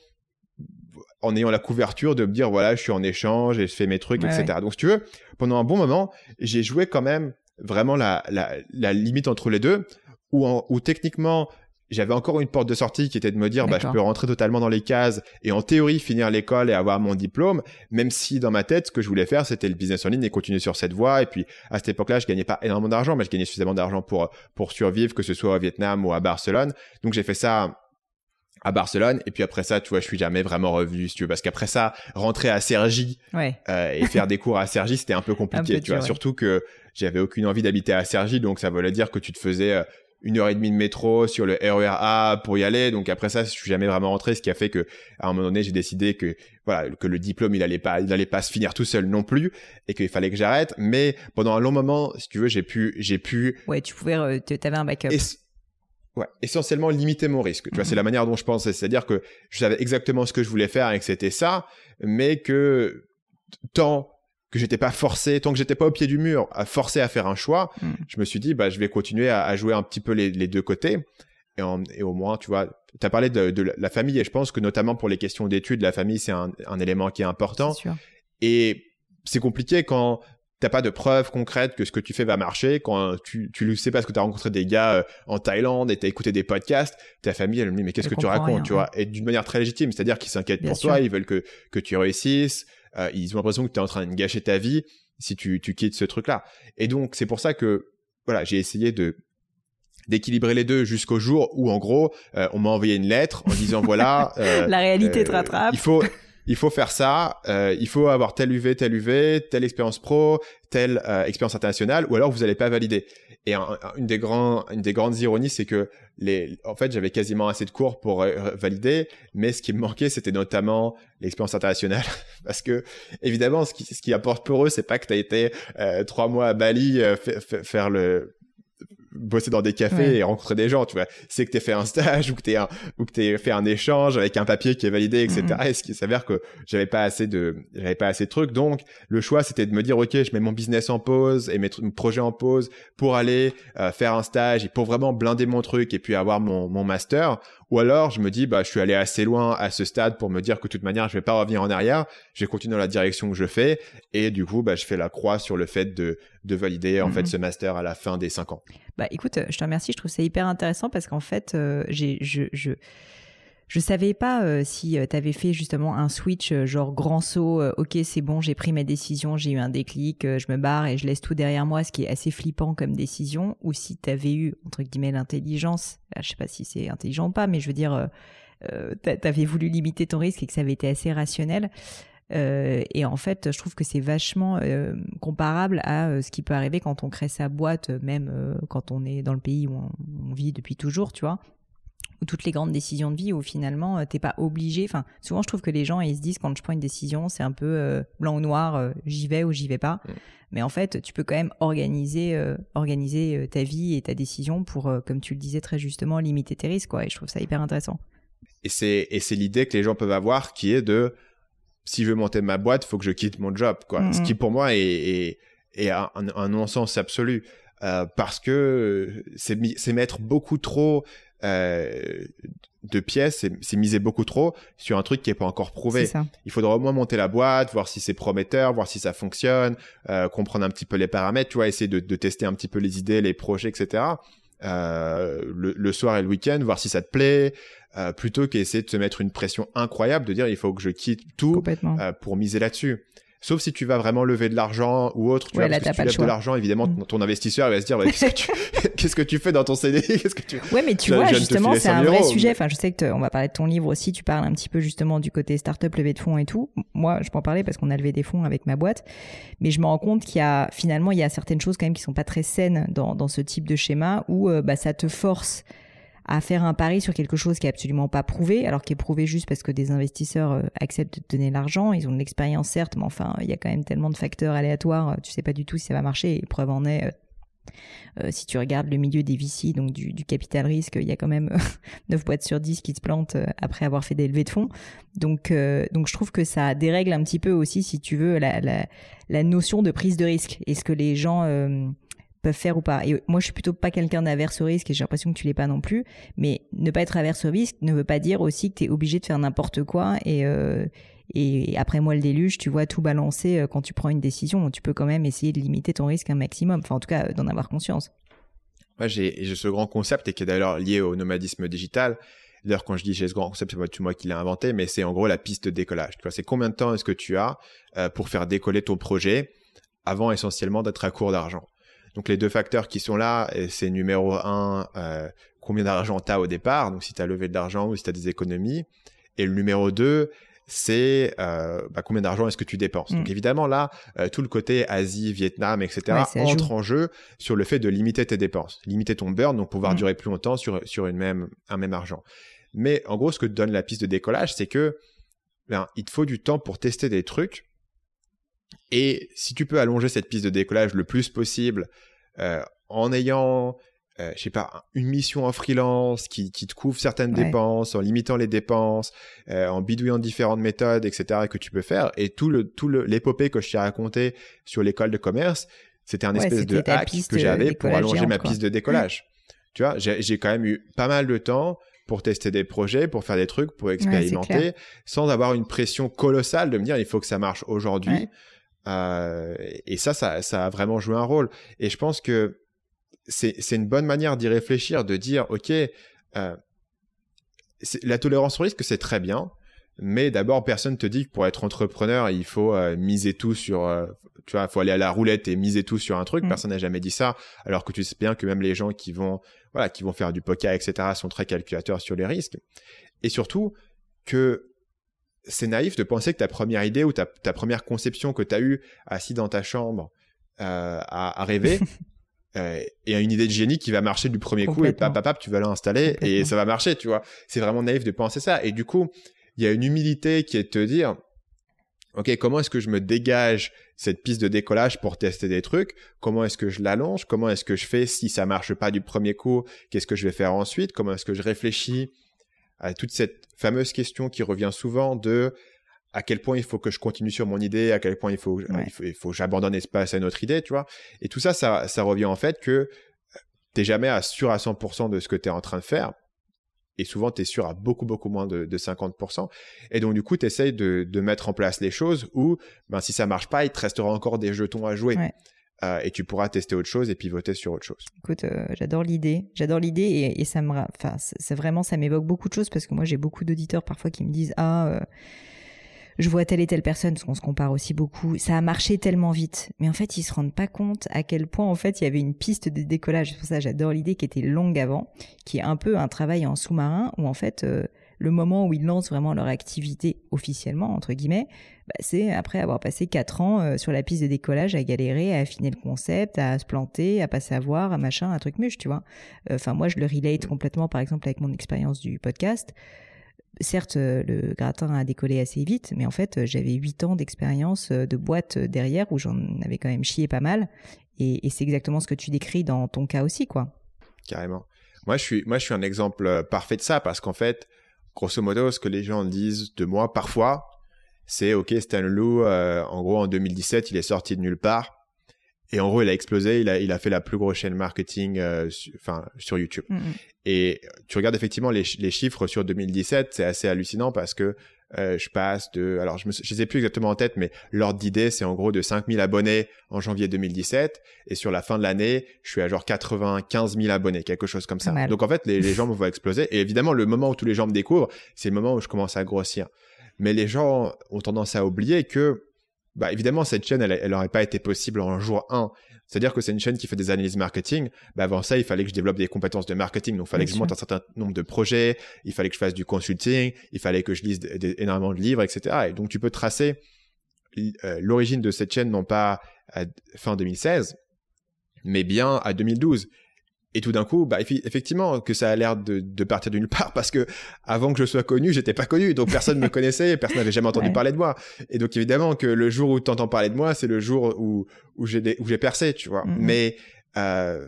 en ayant la couverture de me dire voilà je suis en échange et je fais mes trucs etc donc si tu veux pendant un bon moment j'ai joué quand même vraiment la, la, la limite entre les deux où, où techniquement j'avais encore une porte de sortie qui était de me dire bah je peux rentrer totalement dans les cases et en théorie finir l'école et avoir mon diplôme même si dans ma tête ce que je voulais faire c'était le business en ligne et continuer sur cette voie. Et puis à cette époque-là je gagnais pas énormément d'argent mais je gagnais suffisamment d'argent pour pour survivre que ce soit au Vietnam ou à Barcelone. Donc j'ai fait ça à Barcelone. Et puis après ça tu vois je suis jamais vraiment revenu si tu veux. Parce qu'après ça rentrer à Sergi euh, et faire des cours à Sergi c'était un peu compliqué tu vois. surtout que j'avais aucune envie d'habiter à Sergi donc ça voulait dire que tu te faisais euh, une heure et demie de métro sur le RER A pour y aller. Donc après ça je suis jamais vraiment rentré ce qui a fait que à un moment donné j'ai décidé que voilà que le diplôme il allait pas il allait pas se finir tout seul non plus et qu'il fallait que j'arrête. Mais pendant un long moment si tu veux j'ai pu j'ai pu ouais tu pouvais euh, tu avais un backup Ouais, essentiellement limiter mon risque. Tu vois, c'est la mhm. manière dont je pensais. C'est-à-dire que je savais exactement ce que je voulais faire et que c'était ça, mais que tant que j'étais pas forcé, tant que j'étais pas au pied du mur, à forcer à faire un choix, mhm. je me suis dit, bah, je vais continuer à, jouer un petit peu les, deux côtés. Et, et, au moins, tu vois, tu as parlé de, la famille et je pense que notamment pour les questions d'études, la famille, c'est un, un, élément qui est important. Et c'est compliqué quand t'as pas de preuves concrètes que ce que tu fais va marcher, quand tu, tu le sais parce que tu as rencontré des gars euh, en Thaïlande et t'as écouté des podcasts, ta famille elle me dit mais qu'est-ce que tu racontes, tu vois, et d'une manière très légitime, c'est-à-dire qu'ils s'inquiètent pour toi, ils veulent que que tu réussisses, euh, ils ont l'impression que tu es en train de gâcher ta vie si tu tu quittes ce truc-là. Et donc c'est pour ça que voilà, j'ai essayé de d'équilibrer les deux jusqu'au jour où en gros euh, on m'a envoyé une lettre en disant voilà la réalité te rattrape. Il faut il faut faire ça, euh, il faut avoir tel UV, tel UV, telle expérience pro, telle euh, expérience internationale, ou alors vous n'allez pas valider. Et une des grandes ironies, c'est que les, en fait, j'avais quasiment assez de cours pour euh, valider, mais ce qui me manquait, c'était notamment l'expérience internationale, parce que évidemment, ce qui, ce qui apporte pour eux, c'est pas que tu as été trois mois à Bali faire le bosser dans des cafés et rencontrer des gens, tu vois. C'est que t'aies fait un stage ou que t'aies un, ou que t'aies fait un échange avec un papier qui est validé, etc. Mm-hmm. Et ce qui s'avère que j'avais pas assez de, j'avais pas assez de trucs. Donc, le choix, c'était de me dire, OK, je mets mon business en pause et mettre mon projet en pause pour aller euh, faire un stage et pour vraiment blinder mon truc et puis avoir mon, mon master. Ou alors, je me dis, bah, je suis allé assez loin à ce stade pour me dire que de toute manière, je vais pas revenir en arrière. Je vais continuer dans la direction que je fais. Et du coup, bah, je fais la croix sur le fait de, de valider, en fait, mhm. ce master à la fin des cinq ans. Bah, écoute, je te remercie. Je trouve ça hyper intéressant parce qu'en fait, euh, j'ai, je, je, je savais pas euh, si euh, tu avais fait justement un switch euh, genre grand saut, ok c'est bon, j'ai pris ma décision, j'ai eu un déclic, je me barre et je laisse tout derrière moi, ce qui est assez flippant comme décision, ou si tu avais eu, entre guillemets, l'intelligence, je sais pas si c'est intelligent ou pas, mais je veux dire, tu avais voulu limiter ton risque et que ça avait été assez rationnel. Et en fait, je trouve que c'est vachement comparable à ce qui peut arriver quand on crée sa boîte, même quand on est dans le pays où on vit depuis toujours, tu vois ou toutes les grandes décisions de vie où finalement euh, t'es pas obligé. Enfin, souvent je trouve que les gens ils se disent quand je prends une décision c'est un peu euh, blanc ou noir, euh, j'y vais ou j'y vais pas. Mm. Mais en fait, tu peux quand même organiser organiser ta vie et ta décision pour, comme tu le disais très justement, limiter tes risques quoi. Et je trouve ça hyper intéressant. Et c'est et c'est l'idée que les gens peuvent avoir qui est de si je veux monter ma boîte, faut que je quitte mon job quoi. Ce qui pour moi est est, un, un non-sens absolu. parce que c'est mettre beaucoup trop euh, de pièces, c'est miser beaucoup trop sur un truc qui est pas encore prouvé. Il faudra au moins monter la boîte, voir si c'est prometteur, voir si ça fonctionne, euh, comprendre un petit peu les paramètres, tu vois, essayer de, de, tester un petit peu les idées, les projets, etc. Euh, le, le, soir et le week-end, voir si ça te plaît, euh, plutôt qu'essayer de se mettre une pression incroyable de dire il faut que je quitte tout euh, pour miser là-dessus. Sauf si tu vas vraiment lever de l'argent ou autre. Tu vois, parce que si tu lèves de l'argent, évidemment, mm. ton investisseur va se dire qu'est-ce, que tu... qu'est-ce que tu fais dans ton CD qu'est-ce que tu... Ouais, mais tu vois, justement, c'est un vrai sujet. Enfin, je sais que on va parler de ton livre aussi. Tu parles un petit peu justement du côté startup, levée de fonds et tout. Moi, je peux en parler parce qu'on a levé des fonds avec ma boîte. Mais je me rends compte qu'il y a finalement, il y a certaines choses quand même qui sont pas très saines dans, dans ce type de schéma où euh, bah, ça te force à faire un pari sur quelque chose qui est absolument pas prouvé, alors qui est prouvé juste parce que des investisseurs euh, acceptent de donner l'argent. Ils ont de l'expérience certes, mais enfin, il y a quand même tellement de facteurs aléatoires. Euh, tu sais pas du tout si ça va marcher. Et preuve en est. Euh, si tu regardes le milieu des VC, donc du, capital risque, il y a quand même 9 boîtes sur 10 qui se plantent après avoir fait des levées de fonds. Donc, donc je trouve que ça dérègle un petit peu aussi, si tu veux, la, la notion de prise de risque. Est-ce que les gens peuvent faire ou pas. Et moi, je suis plutôt pas quelqu'un d'averse au risque et j'ai l'impression que tu l'es pas non plus. Mais ne pas être averse au risque ne veut pas dire aussi que tu es obligé de faire n'importe quoi et, euh, et après moi le déluge, tu vois tout balancer euh, quand tu prends une décision. Tu peux quand même essayer de limiter ton risque un maximum. Enfin, en tout cas, d'en avoir conscience. Moi, j'ai ce grand concept et qui est d'ailleurs lié au nomadisme digital. D'ailleurs, quand je dis j'ai ce grand concept, c'est pas moi qui l'ai inventé, mais c'est en gros la piste de décollage. C'est combien de temps est-ce que tu as euh, pour faire décoller ton projet avant essentiellement d'être à court d'argent? Donc les deux facteurs qui sont là, c'est numéro un, euh, combien d'argent tu as au départ, donc si tu as levé de l'argent ou si tu as des économies. Et le numéro deux, c'est euh, bah, combien d'argent est-ce que tu dépenses. Donc mm. évidemment là, euh, tout le côté Asie, Vietnam, etc. entre en jeu sur le fait de limiter tes dépenses, limiter ton burn, donc pouvoir mm. durer plus longtemps sur sur une même un même argent. Mais en gros, ce que te donne la piste de décollage, c'est que ben, il te faut du temps pour tester des trucs et si tu peux allonger cette piste de décollage le plus possible en ayant, euh, je sais pas, une mission en freelance qui, qui te couvre certaines dépenses, en limitant les dépenses, euh, en bidouillant différentes méthodes, etc. que tu peux faire. Et tout le tout l'épopée que je t'ai raconté sur l'école de commerce, c'était un espèce de hack que j'avais pour allonger ma piste de décollage. Tu vois, j'ai quand même eu pas mal de temps pour tester des projets, pour faire des trucs, pour expérimenter, sans avoir une pression colossale de me dire il faut que ça marche aujourd'hui. Euh, et ça, ça, ça a vraiment joué un rôle. Et je pense que c'est une bonne manière d'y réfléchir, de dire, OK, euh, la tolérance au risque, c'est très bien. Mais d'abord, personne te dit que pour être entrepreneur, il faut euh, miser tout sur, euh, tu vois, il faut aller à la roulette et miser tout sur un truc. Mm. Personne n'a jamais dit ça. Alors que tu sais bien que même les gens qui vont, voilà, qui vont faire du poker, etc., sont très calculateurs sur les risques. Et surtout que c'est naïf de penser que ta première idée ou ta, première conception que tu as eue assis dans ta chambre euh, à, rêver euh, et une idée de génie qui va marcher du premier coup et pap, pap, tu vas l'installer et ça va marcher, tu vois. C'est vraiment naïf de penser ça. Et du coup, il y a une humilité qui est de te dire, ok, comment est-ce que je me dégage cette piste de décollage pour tester des trucs? Comment est-ce que je l'allonge? Comment est-ce que je fais si ça marche pas du premier coup? Qu'est-ce que je vais faire ensuite? Comment est-ce que je réfléchis? À toute cette fameuse question qui revient souvent de à quel point il faut que je continue sur mon idée, à quel point il faut, il faut, il faut que j'abandonne espace à une autre idée, tu vois. Et tout ça, ça, ça revient en fait que t'es jamais à sûr à 100% de ce que tu es en train de faire et souvent tu es sûr à beaucoup beaucoup moins de, 50%. Et donc du coup, tu essayes de, mettre en place les choses où ben, si ça marche pas, il te restera encore des jetons à jouer. Euh, et tu pourras tester autre chose et pivoter sur autre chose. Écoute, euh, j'adore l'idée, j'adore l'idée et, ça me, enfin, c'est vraiment, ça m'évoque beaucoup de choses parce que moi j'ai beaucoup d'auditeurs parfois qui me disent ah euh, je vois telle et telle personne, parce qu'on se compare aussi beaucoup, ça a marché tellement vite. Mais en fait, ils se rendent pas compte à quel point, en fait, il y avait une piste de décollage. C'est pour ça j'adore l'idée qui était longue avant, qui est un peu un travail en sous-marin, où en fait, le moment où ils lancent vraiment leur activité officiellement, entre guillemets, bah, c'est après avoir passé quatre ans euh, sur la piste de décollage à galérer, à affiner le concept, à se planter, à pas savoir, à machin, un truc muche, tu vois. Enfin, moi, je le relate complètement, par exemple, avec mon expérience du podcast certes, euh, le gratin a décollé assez vite, mais en fait, euh, j'avais huit ans d'expérience de boîte derrière où j'en avais quand même chié pas mal. Et, c'est exactement ce que tu décris dans ton cas aussi, quoi. Carrément. Moi, je suis, moi, je suis un exemple parfait de ça parce qu'en fait, grosso modo, ce que les gens disent de moi parfois, c'est OK, Stan Lou, en gros, en 2017, il est sorti de nulle part. Et en gros, il a explosé, il a, il a fait la plus grosse chaîne marketing enfin, sur YouTube. Mm, mm. Et tu regardes effectivement les, les chiffres sur 2017, c'est assez hallucinant parce que euh, je passe de, alors je ne sais plus exactement en tête, mais l'ordre d'idée, c'est en gros de 5000 abonnés en janvier 2017. Et sur la fin de l'année, je suis à genre 95 000 abonnés, quelque chose comme ça. Donc en fait, les, les gens me voient exploser. Et évidemment, le moment où tous les gens me découvrent, c'est le moment où je commence à grossir. Mais les gens ont tendance à oublier que bah évidemment cette chaîne elle n'aurait pas été possible en jour 1 c'est-à-dire que c'est une chaîne qui fait des analyses marketing. Bah avant ça, il fallait que je développe des compétences de marketing. Donc, il fallait que je monte un certain nombre de projets. Il fallait que je fasse du consulting. Il fallait que je lise énormément de livres, etc. Et donc, tu peux tracer euh, l'origine de cette chaîne, non pas à fin 2016, mais bien à 2012. Et tout d'un coup, bah, effectivement, que ça a l'air de, de, partir d'une part parce que avant que je sois connu, j'étais pas connu, donc personne me connaissait, personne n'avait jamais entendu parler de moi. Et donc évidemment que le jour où tu entends parler de moi, c'est le jour où où j'ai où j'ai percé, tu vois. Mm-hmm. Mais euh,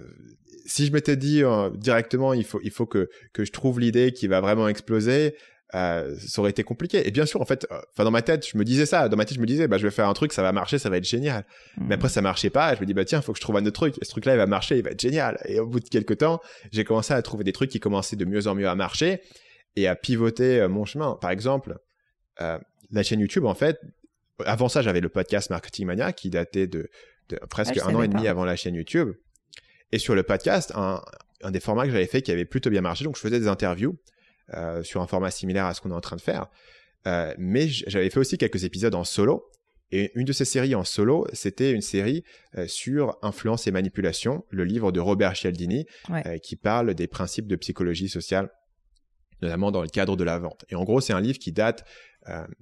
si je m'étais dit euh, directement, il faut il faut que que je trouve l'idée qui va vraiment exploser, euh, ça aurait été compliqué. Et bien sûr, en fait, euh, dans ma tête, je me disais ça. Dans ma tête, je me disais, bah je vais faire un truc, ça va marcher, ça va être génial. Mais hmm. après, ça marchait pas. Et je me dis, bah tiens, faut que je trouve un autre truc. Et ce truc-là, il va marcher, il va être génial. Et au bout de quelques temps, j'ai commencé à trouver des trucs qui commençaient de mieux en mieux à marcher et à pivoter euh, mon chemin. Par exemple, la chaîne YouTube, en fait, avant ça, j'avais le podcast Marketing Mania qui datait de, de presque ah, un an et demi avant la chaîne YouTube. Et sur le podcast, un, un des formats que j'avais fait qui avait plutôt bien marché, donc je faisais des interviews euh, sur un format similaire à ce qu'on est en train de faire. Euh, mais j'avais fait aussi quelques épisodes en solo. Et une de ces séries en solo, c'était une série euh, sur influence et manipulation, le livre de Robert Cialdini, qui parle des principes de psychologie sociale, notamment dans le cadre de la vente. Et en gros, c'est un livre qui date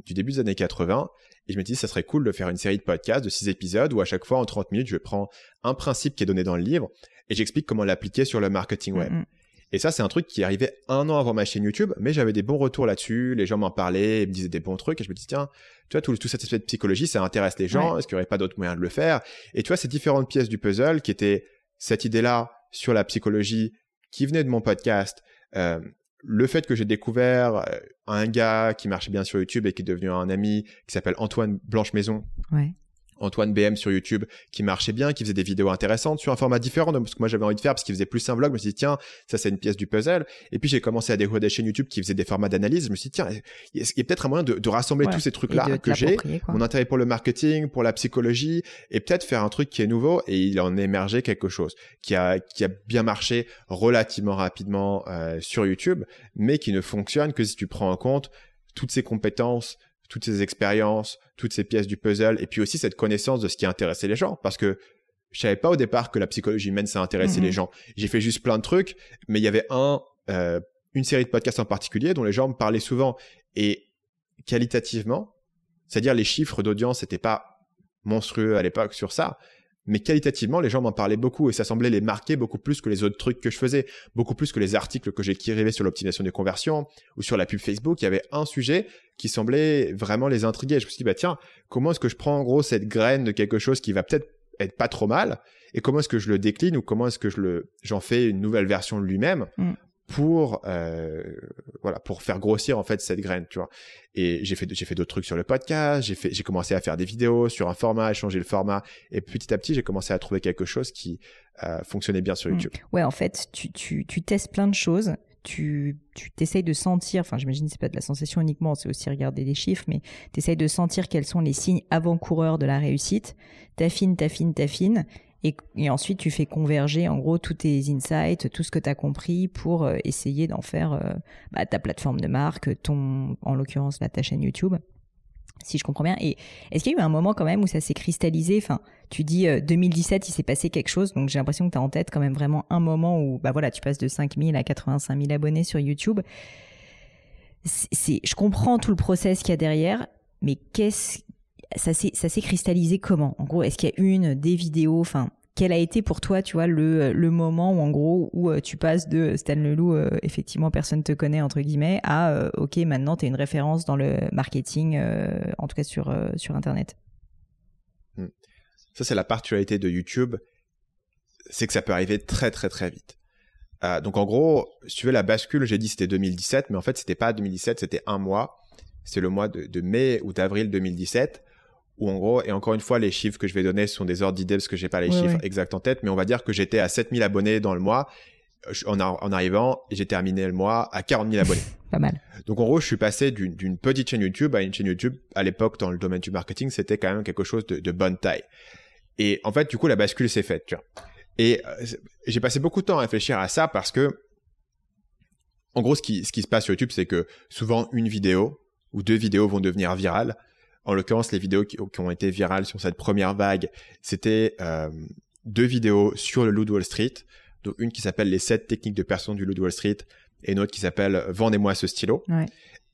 du début des années 80. Et je me dis, ça serait cool de faire une série de podcasts de six épisodes où à chaque fois, en 30 minutes, je prends un principe qui est donné dans le livre et j'explique comment l'appliquer sur le marketing web. Mm. Et ça, c'est un truc qui arrivait un an avant ma chaîne YouTube, mais j'avais des bons retours là-dessus. Les gens m'en parlaient, ils me disaient des bons trucs, et je me dis tiens, tu vois, tout, tout cet aspect de psychologie, ça intéresse les gens. Est-ce qu'il n'y aurait pas d'autres moyens de le faire? Et tu vois, ces différentes pièces du puzzle qui étaient cette idée-là sur la psychologie qui venait de mon podcast, euh, le fait que j'ai découvert euh, un gars qui marchait bien sur YouTube et qui est devenu un ami qui s'appelle Antoine Blanche Maison. Ouais. Antoine BM sur YouTube qui marchait bien, qui faisait des vidéos intéressantes sur un format différent de ce que moi j'avais envie de faire parce qu'il faisait plus un vlog. Je me suis dit, tiens, ça c'est une pièce du puzzle. Et puis j'ai commencé à découvrir des chaînes YouTube qui faisaient des formats d'analyse. Je me suis dit, tiens, il y a peut-être un moyen de, rassembler tous ces trucs-là que j'ai, mon intérêt pour le marketing, pour la psychologie, et peut-être faire un truc qui est nouveau. Et il en émergé quelque chose qui a, qui a bien marché relativement rapidement euh, sur YouTube, mais qui ne fonctionne que si tu prends en compte toutes ces compétences, toutes ces expériences, toutes ces pièces du puzzle, et puis aussi cette connaissance de ce qui intéressait les gens, parce que je savais pas au départ que la psychologie humaine ça intéressait les mhm. gens. J'ai fait juste plein de trucs, mais il y avait un, euh, une série de podcasts en particulier dont les gens me parlaient souvent et qualitativement, c'est-à-dire les chiffres d'audience n'étaient pas monstrueux à l'époque sur ça, mais qualitativement, les gens m'en parlaient beaucoup et ça semblait les marquer beaucoup plus que les autres trucs que je faisais, beaucoup plus que les articles que j'écrivais sur l'optimisation des conversions ou sur la pub Facebook. Il y avait un sujet qui semblait vraiment les intriguer. Je me suis dit, bah tiens, comment est-ce que je prends en gros cette graine de quelque chose qui va peut-être être pas trop mal et comment est-ce que je le décline ou comment est-ce que je le j'en fais une nouvelle version lui-même mm pour euh, voilà pour faire grossir en fait cette graine tu vois. Et j'ai fait j'ai fait d'autres trucs sur le podcast j'ai fait j'ai commencé à faire des vidéos sur un format à changer le format. Et petit à petit j'ai commencé à trouver quelque chose qui euh, fonctionnait bien sur mmh. YouTube. Ouais en fait tu, tu, tu testes plein de choses. Tu tu t'essayes de sentir enfin j'imagine c'est pas de la sensation uniquement c'est aussi regarder les chiffres mais tu essayes de sentir quels sont les signes avant-coureurs de la réussite. T'affines t'affines t'affines et, ensuite, tu fais converger en gros tous tes insights, tout ce que tu as compris pour euh, essayer d'en faire euh, bah, ta plateforme de marque, ton, en l'occurrence, ta chaîne YouTube si je comprends bien. Et est-ce qu'il y a eu un moment quand même où ça s'est cristallisé? Enfin, tu dis 2017, euh, il s'est passé quelque chose, donc j'ai l'impression que tu as en tête quand même vraiment un moment où, bah voilà, tu passes de 5000 à 85 000 abonnés sur YouTube. Je comprends tout le process qu'il y a derrière, mais qu'est-ce ça s'est cristallisé comment? En gros, est-ce qu'il y a une des vidéos Enfin, quel a été pour toi, tu vois, le, moment où en gros où euh, tu passes de Stan Leloup, euh, effectivement personne te connaît entre guillemets, à euh, ok maintenant tu es une référence dans le marketing, en tout cas sur sur internet? Hmm. Ça c'est la particularité de YouTube, c'est que ça peut arriver très très très vite. donc en gros, si tu veux la bascule, j'ai dit c'était 2017, mais en fait c'était pas 2017, c'était un mois. C'est le mois de mai ou d'avril 2017 ou en gros, et encore une fois, les chiffres que je vais donner sont des ordres d'idées parce que j'ai pas les chiffres exacts en tête, mais on va dire que j'étais à 7000 abonnés dans le mois. En, en arrivant, j'ai terminé le mois à 40 000 abonnés. pas mal. Donc en gros, je suis passé d'une petite chaîne YouTube à une chaîne YouTube. À l'époque, dans le domaine du marketing, c'était quand même quelque chose de, de, bonne taille. Et en fait, du coup, la bascule s'est faite. Tu vois. Et euh, j'ai passé beaucoup de temps à réfléchir à ça parce que, en gros, ce qui, ce qui se passe sur YouTube, c'est que souvent une vidéo ou deux vidéos vont devenir virales en l'occurrence, les vidéos qui, ont été virales sur cette première vague, c'était euh, deux vidéos sur le loup de Wall Street. Donc une qui s'appelle les 7 techniques de persuasion du loup de Wall Street et une autre qui s'appelle Vendez-moi ce stylo.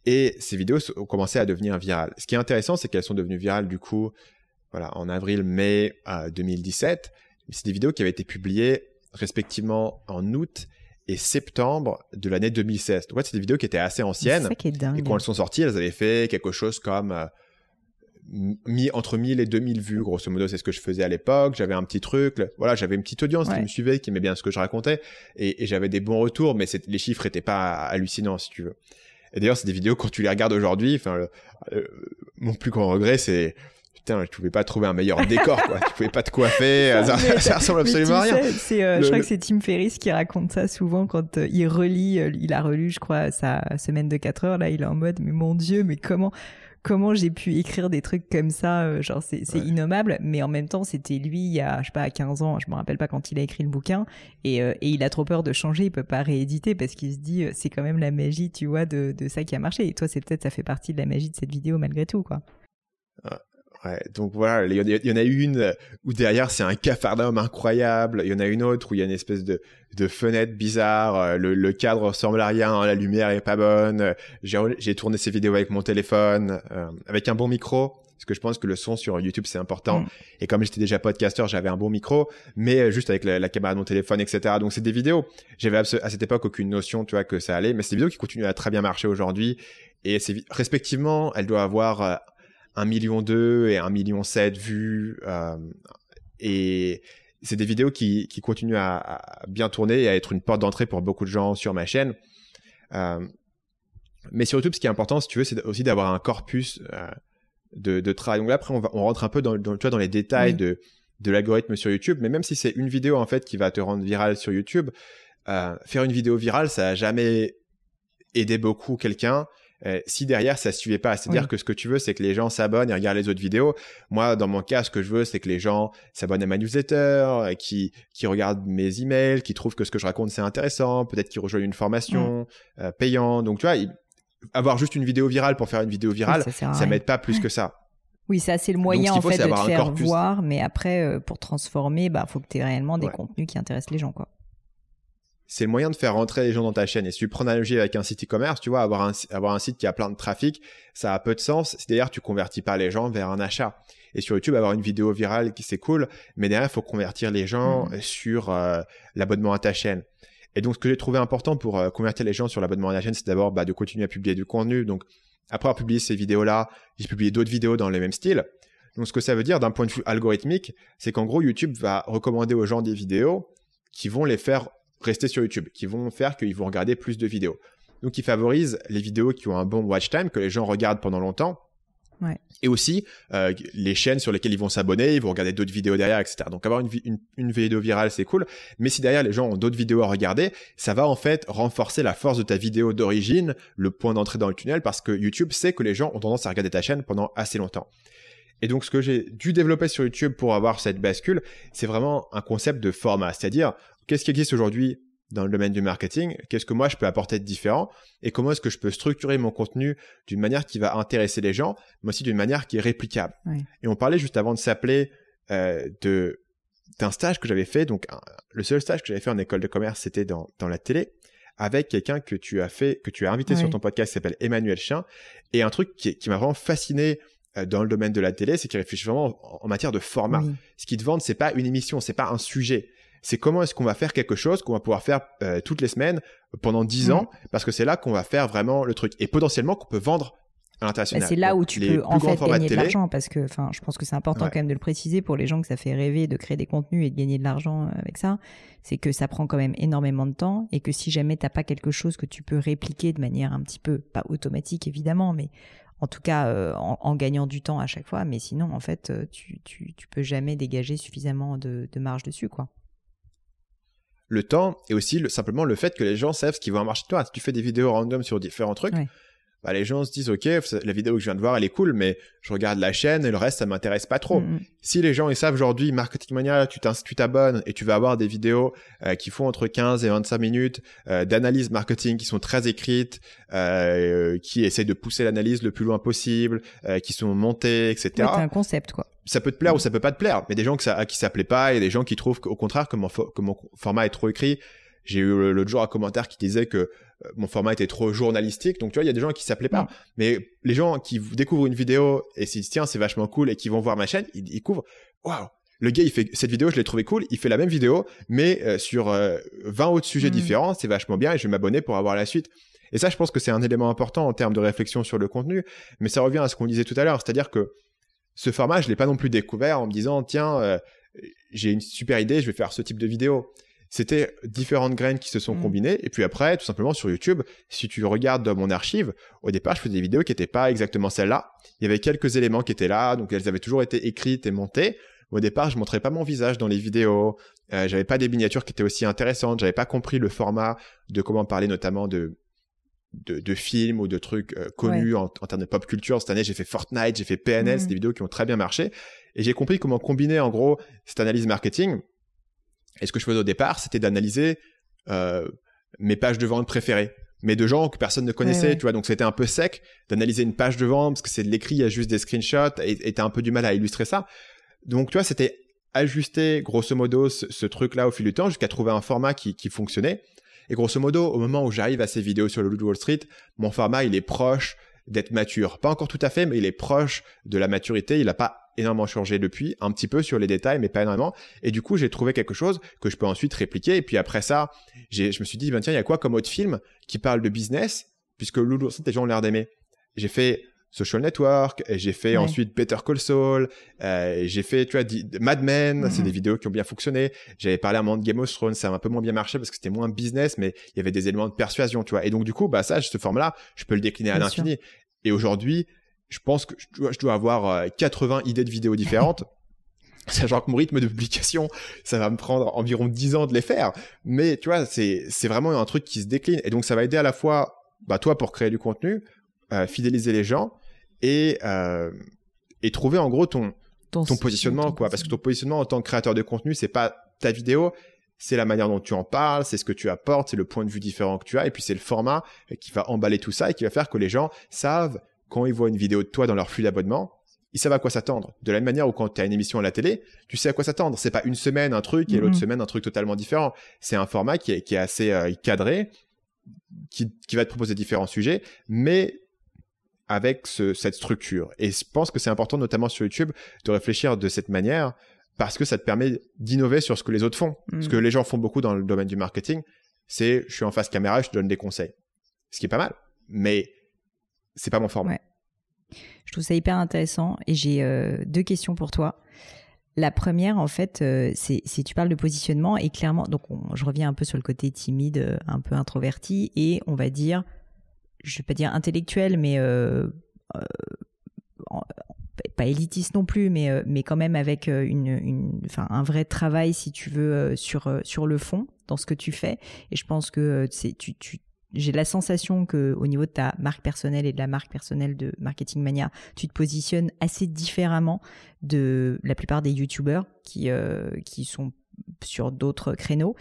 Et ces vidéos ont commencé à devenir virales. Ce qui est intéressant, c'est qu'elles sont devenues virales du coup, voilà, en avril-mai 2017. Euh, c'est des vidéos qui avaient été publiées respectivement en août et septembre de l'année 2016. Donc, c'est des vidéos qui étaient assez anciennes. Ça qui est dingue. Et quand elles sont sorties, elles avaient fait quelque chose comme euh, mis entre 1000 et 2000 vues, grosso modo, c'est ce que je faisais à l'époque. J'avais un petit truc, voilà, j'avais une petite audience qui me suivait, qui aimait bien ce que je racontais, et, j'avais des bons retours, mais les chiffres étaient pas hallucinants, si tu veux. Et d'ailleurs, c'est des vidéos quand tu les regardes aujourd'hui. Enfin, mon plus grand regret, c'est putain, tu pouvais pas trouver un meilleur décor, quoi. tu pouvais pas te coiffer, ça, ressemble absolument à rien. Euh, je crois que c'est Tim Ferriss qui raconte ça souvent quand euh, il relit, euh, il a relu, je crois, sa semaine de 4 heures, là, il est en mode, mais mon dieu, mais comment, comment j'ai pu écrire des trucs comme ça, euh, genre c'est innommable, mais en même temps c'était lui il y a je sais pas à 15 ans, je me rappelle pas quand il a écrit le bouquin et, euh, et il a trop peur de changer, il peut pas rééditer parce qu'il se dit euh, c'est quand même la magie, tu vois, de, de ça qui a marché et toi c'est peut-être ça fait partie de la magie de cette vidéo malgré tout quoi. Ouais, donc voilà, il y, en a une euh, où derrière c'est un cafarnaum incroyable, il y en a une autre où il y a une espèce de, de fenêtre bizarre, euh, le, le cadre ressemble à rien, la lumière est pas bonne, j'ai tourné ces vidéos avec mon téléphone, euh, avec un bon micro, parce que je pense que le son sur YouTube c'est important, mm. et comme j'étais déjà podcaster, j'avais un bon micro, mais juste avec la, caméra de mon téléphone, etc. Donc c'est des vidéos, j'avais à cette époque aucune notion, tu vois, que ça allait, mais c'est des vidéos qui continuent à très bien marcher aujourd'hui, et c'est respectivement, elles doivent avoir 1 million 2 et 1 million 7 vues. Euh, et c'est des vidéos qui, qui continuent à, bien tourner et à être une porte d'entrée pour beaucoup de gens sur ma chaîne. Euh, mais sur YouTube, ce qui est important, si tu veux, c'est aussi d'avoir un corpus euh, de, de, travail. Donc là, après, on, va, on rentre un peu dans, dans, tu vois, dans les détails de, de l'algorithme sur YouTube. Mais même si c'est une vidéo, en fait, qui va te rendre viral sur YouTube, faire une vidéo virale, ça a jamais aidé beaucoup quelqu'un. Euh, si derrière ça suivait pas. C'est-à-dire que ce que tu veux, c'est que les gens s'abonnent et regardent les autres vidéos. Moi, dans mon cas, ce que je veux, c'est que les gens s'abonnent à ma newsletter, euh, qui, qui regardent mes emails, qui trouvent que ce que je raconte c'est intéressant, peut-être qu'ils rejoignent une formation euh, payant. Donc tu vois, avoir juste une vidéo virale pour faire une vidéo virale, ça, m'aide pas plus que ça. Oui, ça c'est le moyen en fait de te faire voir, mais après pour transformer, bah faut que tu aies réellement des contenus qui intéressent les gens quoi. C'est le moyen de faire rentrer les gens dans ta chaîne. Et si tu prends l'analogie avec un site e-commerce, tu vois, avoir un, avoir un site qui a plein de trafic, ça a peu de sens. C'est d'ailleurs, tu convertis pas les gens vers un achat. Et sur YouTube, avoir une vidéo virale qui c'est cool, mais derrière, il faut convertir les gens mmh. sur euh, l'abonnement à ta chaîne. Et donc, ce que j'ai trouvé important pour euh, convertir les gens sur l'abonnement à la chaîne, c'est d'abord bah, de continuer à publier du contenu. Donc, après avoir publié ces vidéos-là, j'ai publié d'autres vidéos dans le même style. Donc, ce que ça veut dire d'un point de vue algorithmique, c'est qu'en gros, YouTube va recommander aux gens des vidéos qui vont les faire rester sur YouTube, qui vont faire qu'ils vont regarder plus de vidéos. Donc, il favorise les vidéos qui ont un bon watch time, que les gens regardent pendant longtemps. Et aussi euh, les chaînes sur lesquelles ils vont s'abonner, ils vont regarder d'autres vidéos derrière, etc. Donc avoir une, une, vidéo virale, c'est cool. Mais si derrière les gens ont d'autres vidéos à regarder, ça va en fait renforcer la force de ta vidéo d'origine, le point d'entrée dans le tunnel, parce que YouTube sait que les gens ont tendance à regarder ta chaîne pendant assez longtemps. Et donc ce que j'ai dû développer sur YouTube pour avoir cette bascule, c'est vraiment un concept de format. C'est-à-dire, qu'est-ce qui existe aujourd'hui dans le domaine du marketing, qu'est-ce que moi je peux apporter de différent? Et comment est-ce que je peux structurer mon contenu d'une manière qui va intéresser les gens, mais aussi d'une manière qui est réplicable? Et on parlait juste avant de s'appeler euh, de d'un stage que j'avais fait, donc le seul stage que j'avais fait en école de commerce, c'était dans, dans la télé, avec quelqu'un que tu as fait, que tu as invité sur ton podcast qui s'appelle Emmanuel Chien. Et un truc qui, qui m'a vraiment fasciné euh, dans le domaine de la télé, c'est qu'il réfléchit vraiment en, matière de format. Ce qu'ils te vendent, c'est pas une émission, c'est pas un sujet c'est comment est-ce qu'on va faire quelque chose qu'on va pouvoir faire euh, toutes les semaines pendant 10 ans, parce que c'est là qu'on va faire vraiment le truc. Et potentiellement qu'on peut vendre à l'international. C'est là où tu peux en fait gagner de, l'argent, parce que je pense que c'est important quand même de le préciser pour les gens que ça fait rêver de créer des contenus et de gagner de l'argent euh, avec ça. C'est que ça prend quand même énormément de temps et que si jamais t'as pas quelque chose que tu peux répliquer de manière un petit peu, pas automatique évidemment, mais en tout cas euh, en, gagnant du temps à chaque fois, mais sinon en fait tu, tu, tu peux jamais dégager suffisamment de, de marge dessus quoi le temps et aussi simplement le fait que les gens savent ce qui va marcher toi. Si tu fais des vidéos random sur différents trucs, bah, les gens se disent ok la vidéo que je viens de voir elle est cool mais je regarde la chaîne et le reste ça m'intéresse pas trop mm, mm. si les gens ils savent aujourd'hui Marketing Mania tu t'abonnes et tu vas avoir des vidéos euh, qui font entre 15 et 25 minutes euh, d'analyse marketing qui sont très écrites euh, qui essaient de pousser l'analyse le plus loin possible qui sont montées etc c'est un concept quoi ça peut te plaire ou ça peut pas te plaire mais des gens que ça, à qui ça plaît pas et des gens qui trouvent qu'au contraire que mon, que mon format est trop écrit j'ai eu l'autre jour un commentaire qui disait que euh, mon format était trop journalistique. Donc, tu vois, il y a des gens qui s'appelaient pas. Mais les gens qui découvrent une vidéo et s'ils disent, tiens, c'est vachement cool et qui vont voir ma chaîne, ils, ils couvrent, waouh, le gars, il fait cette vidéo, je l'ai trouvé cool. Il fait la même vidéo, mais euh, sur 20 euh, autres sujets mm. différents. C'est vachement bien et je vais m'abonner pour avoir la suite. Et ça, je pense que c'est un élément important en termes de réflexion sur le contenu. Mais ça revient à ce qu'on disait tout à l'heure. C'est-à-dire que ce format, je l'ai pas non plus découvert en me disant, tiens, j'ai une super idée, je vais faire ce type de vidéo c'était différentes graines qui se sont mm. combinées. Et puis après, tout simplement sur YouTube, si tu regardes dans mon archive, au départ, je faisais des vidéos qui n'étaient pas exactement celles-là. Il y avait quelques éléments qui étaient là, donc elles avaient toujours été écrites et montées. Au départ, je montrais pas mon visage dans les vidéos. Euh, j'avais pas des miniatures qui étaient aussi intéressantes. J'avais pas compris le format de comment parler notamment de de, films ou de trucs euh, connus en, termes de pop culture. Cette année, j'ai fait Fortnite, j'ai fait PNL, c'est mm. des vidéos qui ont très bien marché. Et j'ai compris comment combiner en gros cette analyse marketing et ce que je faisais au départ, c'était d'analyser euh, mes pages de vente préférées, mais de gens que personne ne connaissait, tu vois. Donc c'était un peu sec d'analyser une page de vente parce que c'est de l'écrit, il y a juste des screenshots et t'as un peu du mal à illustrer ça. Donc tu vois, c'était ajuster grosso modo ce, truc-là au fil du temps jusqu'à trouver un format qui, qui fonctionnait. Et grosso modo, au moment où j'arrive à ces vidéos sur le Wall Street, mon format il est proche d'être mature. Pas encore tout à fait, mais il est proche de la maturité. Il n'a pas énormément changé depuis, un petit peu sur les détails, mais pas énormément. Et du coup, j'ai trouvé quelque chose que je peux ensuite répliquer. Et puis après ça, je me suis dit, ben tiens, il y a quoi comme autre film qui parle de business, puisque Loulou, les gens ont l'air d'aimer. J'ai fait Social Network, j'ai fait ensuite Better Call Saul, euh, j'ai fait, tu vois, Mad Men, c'est mhm. des vidéos qui ont bien fonctionné. J'avais parlé à un moment de Game of Thrones, ça a un peu moins bien marché parce que c'était moins business, mais il y avait des éléments de persuasion, tu vois. Et donc, du coup, bah, ça, ce forme-là, je peux le décliner à l'infini. Et aujourd'hui, je pense que je dois, avoir 80 euh, idées de vidéos différentes. Sachant que mon rythme de publication, ça va me prendre environ 10 ans de les faire. Mais tu vois, c'est, c'est vraiment un truc qui se décline. Et donc, ça va aider à la fois, bah, toi, pour créer du contenu, euh, fidéliser les gens et, euh, et trouver en gros ton, ton, positionnement, quoi. Parce que ton positionnement en tant que créateur de contenu, c'est pas ta vidéo, c'est la manière dont tu en parles, c'est ce que tu apportes, c'est le point de vue différent que tu as, et puis c'est le format qui va emballer tout ça et qui va faire que les gens savent quand ils voient une vidéo de toi dans leur flux d'abonnement, ils savent à quoi s'attendre. De la même manière où quand tu as une émission à la télé, tu sais à quoi s'attendre. C'est pas une semaine un truc et l'autre Mhm. semaine un truc totalement différent. C'est un format qui est, qui est assez euh, cadré, qui, qui va te proposer différents sujets, mais avec ce- cette structure. Et je pense que c'est important, notamment sur YouTube, de réfléchir de cette manière parce que ça te permet d'innover sur ce que les autres font. Mm. Ce que les gens font beaucoup dans le domaine du marketing, c'est je suis en face caméra, je te donne des conseils. Ce qui est pas mal, mais c'est pas mon format. Ouais. Je trouve ça hyper intéressant et j'ai euh, deux questions pour toi. La première, en fait, euh, c'est si tu parles de positionnement et clairement, donc on- je reviens un peu sur le côté timide, euh, un peu introverti et on va dire, je vais pas dire intellectuel, mais euh, euh, pas élitiste non plus, mais, euh, mais quand même avec une, une, enfin, un vrai travail, si tu veux, sur, sur le fond, dans ce que tu fais. Et je pense que tu, tu, j'ai la sensation que au niveau de ta marque personnelle et de la marque personnelle de Marketing Mania, tu te positionnes assez différemment de la plupart des youtubeurs qui, euh, qui sont sur d'autres créneaux.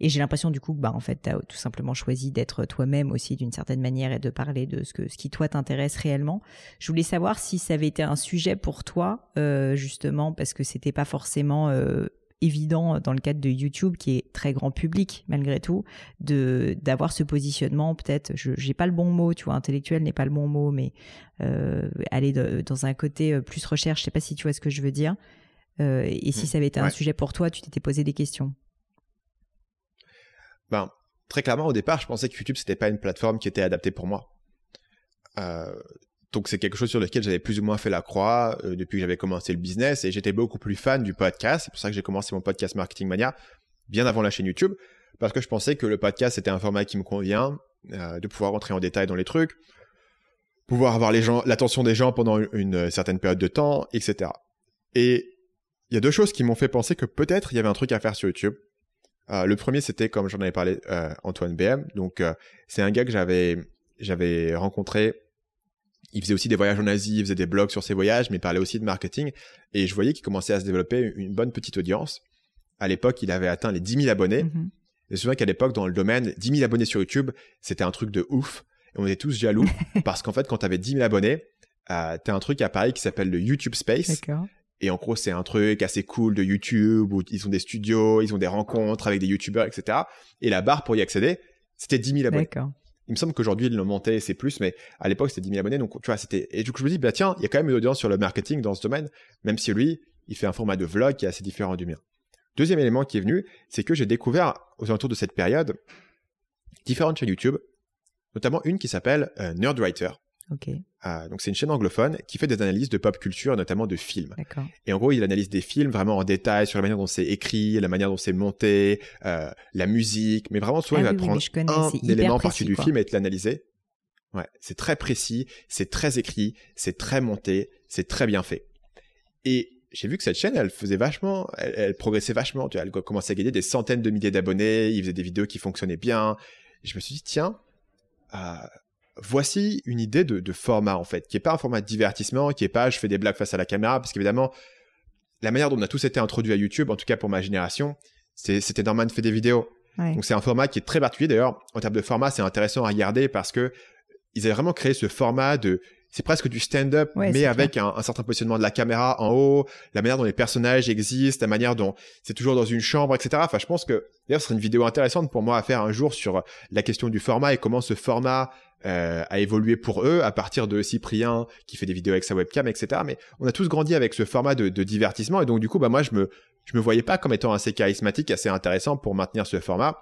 Et j'ai l'impression du coup que bah, en fait, tu as tout simplement choisi d'être toi-même aussi d'une certaine manière et de parler de ce, que, ce qui toi t'intéresse réellement. Je voulais savoir si ça avait été un sujet pour toi, euh, justement, parce que c'était pas forcément euh, évident dans le cadre de YouTube, qui est très grand public malgré tout, de d'avoir ce positionnement. Peut-être, je j'ai pas le bon mot, tu vois, intellectuel n'est pas le bon mot, mais euh, aller de- dans un côté plus recherche. Je sais pas si tu vois ce que je veux dire. Euh, et si Mm. ça avait été un sujet pour toi, tu t'étais posé des questions. Ben, très clairement, au départ, je pensais que YouTube, c'était pas une plateforme qui était adaptée pour moi. Euh, donc, c'est quelque chose sur lequel j'avais plus ou moins fait la croix euh, depuis que j'avais commencé le business et j'étais beaucoup plus fan du podcast. C'est pour ça que j'ai commencé mon podcast Marketing Mania bien avant la chaîne YouTube parce que je pensais que le podcast c'était un format qui me convient, euh, de pouvoir rentrer en détail dans les trucs, pouvoir avoir l'attention des gens pendant une certaine période de temps, etc. Et il y a deux choses qui m'ont fait penser que peut-être il y avait un truc à faire sur YouTube. Euh, le premier, c'était comme j'en avais parlé, euh, Antoine BM. Donc, euh, c'est un gars que j'avais j'avais rencontré. Il faisait aussi des voyages en Asie, il faisait des blogs sur ses voyages, mais il parlait aussi de marketing. Et je voyais qu'il commençait à se développer une bonne petite audience. À l'époque, il avait atteint les 10 000 abonnés. Mhm. Et je me souviens qu'à l'époque, dans le domaine, 10 000 abonnés sur YouTube, c'était un truc de ouf. Et on était tous jaloux parce qu'en fait, quand tu avais 10 000 abonnés, euh, tu as un truc à Paris qui s'appelle le YouTube Space. Et en gros, c'est un truc assez cool de YouTube où ils ont des studios, ils ont des rencontres avec des YouTubeurs, etc. Et la barre pour y accéder, c'était 10 000 abonnés. D'accord. Il me semble qu'aujourd'hui, ils l'ont monté, c'est plus, mais à l'époque, c'était 10 000 abonnés. Donc, tu vois, c'était. Et du coup, je me dis, bah tiens, il y a quand même une audience sur le marketing dans ce domaine, même si lui, il fait un format de vlog qui est assez différent du mien. Deuxième élément qui est venu, c'est que j'ai découvert aux alentours de cette période différentes chaînes YouTube, notamment une qui s'appelle euh, Nerdwriter. Ok. Euh, donc, c'est une chaîne anglophone qui fait des analyses de pop culture, notamment de films. Et en gros, il analyse des films vraiment en détail sur la manière dont c'est écrit, la manière dont c'est monté, euh, la musique. Mais vraiment, souvent, Ah il va oui, oui, prendre je connais, un élément précis, parti du quoi. film et te l'analyser. Ouais, c'est très précis, c'est très écrit, c'est très monté, c'est très bien fait. Et j'ai vu que cette chaîne, elle faisait vachement, elle, elle progressait vachement. Tu vois, elle commençait à gagner des centaines de milliers d'abonnés, il faisait des vidéos qui fonctionnaient bien. Et je me suis dit, tiens, euh, voici une idée de, de format en fait, qui est pas un format de divertissement, qui est pas je fais des blagues face à la caméra, parce qu'évidemment, la manière dont on a tous été introduits à YouTube, en tout cas pour ma génération, c'était Norman fait des vidéos. Ouais. Donc c'est un format qui est très particulier. D'ailleurs, en termes de format, c'est intéressant à regarder parce que ils avaient vraiment créé ce format de c'est presque du stand-up, Ouais, mais avec un, un certain positionnement de la caméra en haut, la manière dont les personnages existent, la manière dont c'est toujours dans une chambre, etc. Enfin, je pense que d'ailleurs, ce serait une vidéo intéressante pour moi à faire un jour sur la question du format et comment ce format euh, a évolué pour eux à partir de Cyprien qui fait des vidéos avec sa webcam, etc. Mais on a tous grandi avec ce format de, de divertissement et donc du coup, bah moi, je me je me voyais pas comme étant assez charismatique, assez intéressant pour maintenir ce format.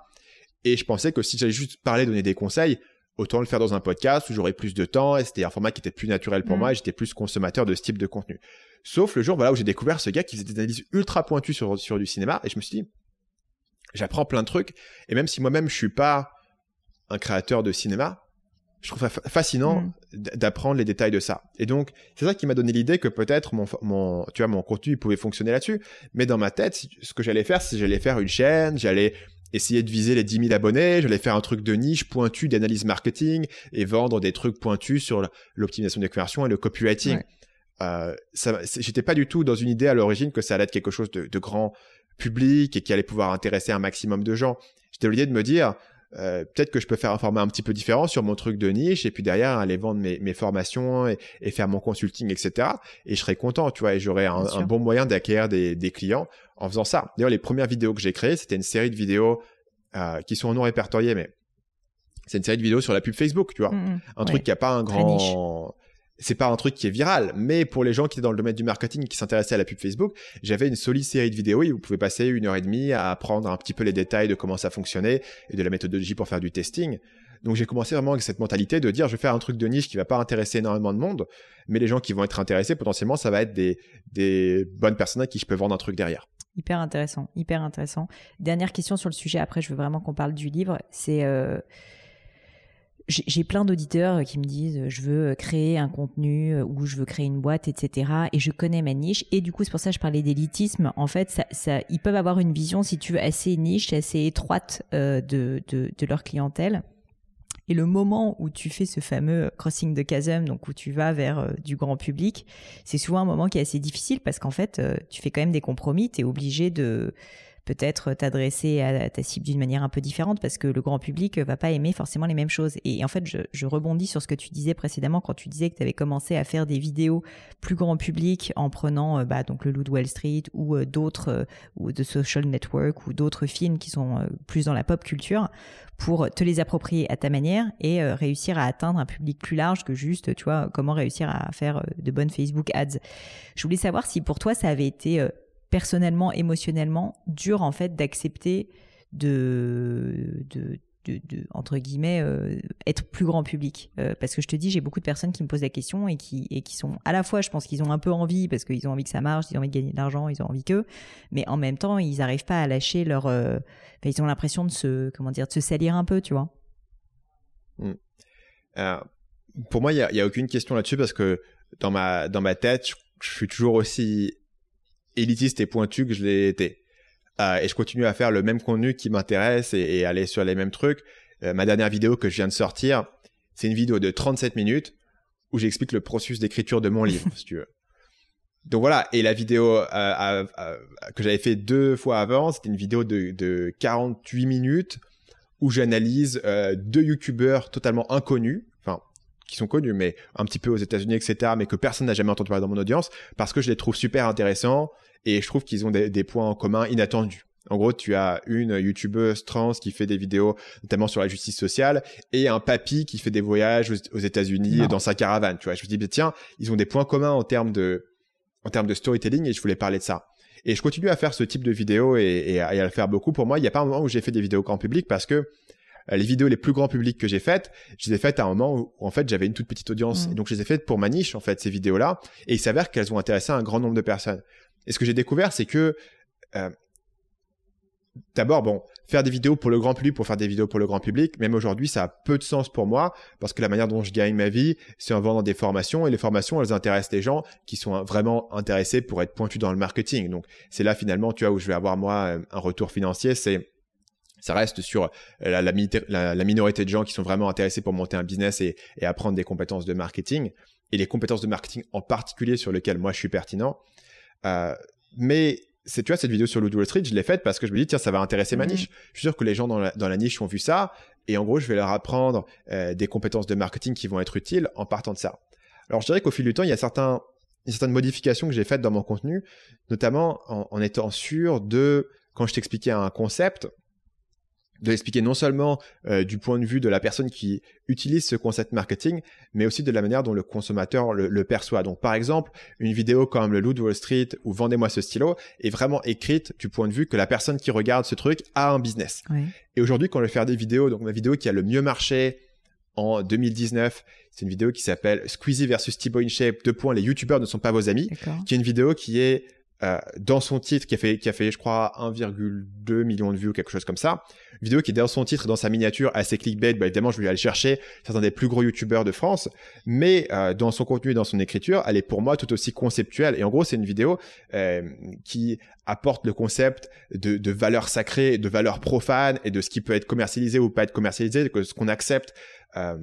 Et je pensais que si j'allais juste parler, donner des conseils, autant le faire dans un podcast où j'aurais plus de temps et c'était un format qui était plus naturel pour Mm. moi et j'étais plus consommateur de ce type de contenu. Sauf le jour voilà, où j'ai découvert ce gars qui faisait des analyses ultra pointues sur, sur du cinéma et je me suis dit, j'apprends plein de trucs et même si moi-même je suis pas un créateur de cinéma, je trouve ça fa- fascinant Mm. d'apprendre les détails de ça. Et donc, c'est ça qui m'a donné l'idée que peut-être mon, tu vois, mon contenu pouvait fonctionner là-dessus. Mais dans ma tête, ce que j'allais faire, c'est que j'allais faire une chaîne, j'allais essayer de viser les 10 000 abonnés, j'allais faire un truc de niche pointu d'analyse marketing et vendre des trucs pointus sur l'optimisation des conversions et le copywriting. Ouais. Euh, j'étais pas du tout dans une idée à l'origine que ça allait être quelque chose de, de grand public et qui allait pouvoir intéresser un maximum de gens. J'étais dans l'idée de me dire, euh, peut-être que je peux faire un format un petit peu différent sur mon truc de niche et puis derrière aller vendre mes, mes formations et, et, faire mon consulting, etc. Et je serais content, tu vois, et j'aurais un, un, bon moyen d'acquérir des, des, clients en faisant ça. D'ailleurs, les premières vidéos que j'ai créées, c'était une série de vidéos euh, qui sont non répertoriées, mais c'est une série de vidéos sur la pub Facebook, tu vois. Mmh, mmh. un truc qui a pas un grand c'est pas un truc qui est viral, mais pour les gens qui étaient dans le domaine du marketing qui s'intéressaient à la pub Facebook, j'avais une solide série de vidéos et vous pouvez passer une heure et demie à apprendre un petit peu les détails de comment ça fonctionnait et de la méthodologie pour faire du testing. Donc j'ai commencé vraiment avec cette mentalité de dire je vais faire un truc de niche qui va pas intéresser énormément de monde, mais les gens qui vont être intéressés potentiellement ça va être des, des bonnes personnes à qui je peux vendre un truc derrière. Hyper intéressant, hyper intéressant. Dernière question sur le sujet, après je veux vraiment qu'on parle du livre, c'est euh j'ai plein d'auditeurs qui me disent je veux créer un contenu euh, ou je veux créer une boîte, etc. Et je connais ma niche. Et du coup, c'est pour ça que je parlais d'élitisme. En fait, ils peuvent avoir une vision, si tu veux, assez niche, assez étroite euh, de, de, leur clientèle. Et le moment où tu fais ce fameux crossing de chasm, donc où tu vas vers euh, du grand public, c'est souvent un moment qui est assez difficile parce qu'en fait, euh, tu fais quand même des compromis. Tu es obligé de peut-être t'adresser à ta cible d'une manière un peu différente parce que le grand public va pas aimer forcément les mêmes choses. Et en fait, je, rebondis sur ce que tu disais précédemment quand tu disais que tu avais commencé à faire des vidéos plus grand public en prenant euh, bah, donc le loup de Wall Street ou euh, d'autres euh, ou de Social Network ou d'autres films qui sont plus dans la pop culture pour te les approprier à ta manière et réussir à atteindre un public plus large que juste, tu vois, comment réussir à faire de bonnes Facebook ads. Je voulais savoir si pour toi ça avait été personnellement, émotionnellement, dur en fait d'accepter de, de, de, entre guillemets euh, être plus grand public euh, parce que je te dis j'ai beaucoup de personnes qui me posent la question et qui et qui sont à la fois je pense qu'ils ont un peu envie parce qu'ils ont envie que ça marche ils ont envie de gagner de l'argent ils ont envie que mais en même temps ils n'arrivent pas à lâcher leur euh, ils ont l'impression de se comment dire de se salir un peu tu vois mmh. pour moi il y a, aucune question là-dessus parce que dans ma dans ma tête je suis toujours aussi élitiste et pointu que je l'ai été. Euh, et je continue à faire le même contenu qui m'intéresse et, aller sur les mêmes trucs. Euh, ma dernière vidéo que je viens de sortir, c'est une vidéo de 37 minutes où j'explique le processus d'écriture de mon livre, si tu veux. Donc voilà, et la vidéo euh, que j'avais fait deux fois avant, c'était une vidéo de, de 48 minutes où j'analyse deux youtubeurs totalement inconnus, enfin qui sont connus, mais un petit peu aux États-Unis, etc., mais que personne n'a jamais entendu parler dans mon audience, parce que je les trouve super intéressants et je trouve qu'ils ont des, points en commun inattendus. En gros, tu as une youtubeuse trans qui fait des vidéos notamment sur la justice sociale et un papy qui fait des voyages aux, États-Unis dans sa caravane. Tu vois, je me dis tiens, ils ont des points communs en termes de en termes de storytelling et je voulais parler de ça. Et je continue à faire ce type de vidéos et, à, le faire beaucoup. Pour moi, il n'y a pas un moment où j'ai fait des vidéos grand public parce que euh, les vidéos les plus grand public que j'ai faites, je les ai faites à un moment où, en fait j'avais une toute petite audience. Mmh. Et donc je les ai faites pour ma niche en fait ces vidéos-là. Et il s'avère qu'elles ont intéressé un grand nombre de personnes. Et ce que j'ai découvert, c'est que euh, d'abord, bon, faire des vidéos pour le grand public, pour faire des vidéos pour le grand public, même aujourd'hui, ça a peu de sens pour moi parce que la manière dont je gagne ma vie, c'est en vendant des formations et les formations, elles intéressent les gens qui sont vraiment intéressés pour être pointus dans le marketing. Donc, c'est là finalement, tu vois, où je vais avoir moi un retour financier, c'est ça reste sur la, la, minorité de gens qui sont vraiment intéressés pour monter un business et apprendre des compétences de marketing et les compétences de marketing en particulier sur lesquelles moi je suis pertinent. Euh, mais c'est tu vois cette vidéo sur le Wall Street, je l'ai faite parce que je me dis tiens ça va intéresser ma mmh. niche. Je suis sûr que les gens dans la, dans la, niche ont vu ça et en gros je vais leur apprendre euh, des compétences de marketing qui vont être utiles en partant de ça. Alors je dirais qu'au fil du temps il y a certains il y a certaines modifications que j'ai faites dans mon contenu, notamment en, en étant sûr de quand je t'expliquais un concept, de l'expliquer non seulement euh, du point de vue de la personne qui utilise ce concept marketing, mais aussi de la manière dont le consommateur le, perçoit. Donc par exemple, une vidéo comme le loup de Wall Street ou Vendez-moi ce stylo est vraiment écrite du point de vue que la personne qui regarde ce truc a un business. Et aujourd'hui, quand je vais faire des vidéos, donc ma vidéo qui a le mieux marché en 2019, c'est une vidéo qui s'appelle Squeezie versus Thibaut InShape, deux points, les youtubeurs ne sont pas vos amis, qui est une vidéo qui est euh, dans son titre qui a fait qui a fait je crois 1,2 million de vues ou quelque chose comme ça. Vidéo qui est dans son titre dans sa miniature assez clickbait bah évidemment je vais aller chercher certains des plus gros youtubeurs de France. Mais euh, dans son contenu et dans son écriture elle est pour moi tout aussi conceptuelle. Et en gros c'est une vidéo euh, qui apporte le concept de, de valeur sacrée de valeur profane et de ce qui peut être commercialisé ou pas être commercialisé que ce qu'on accepte euh,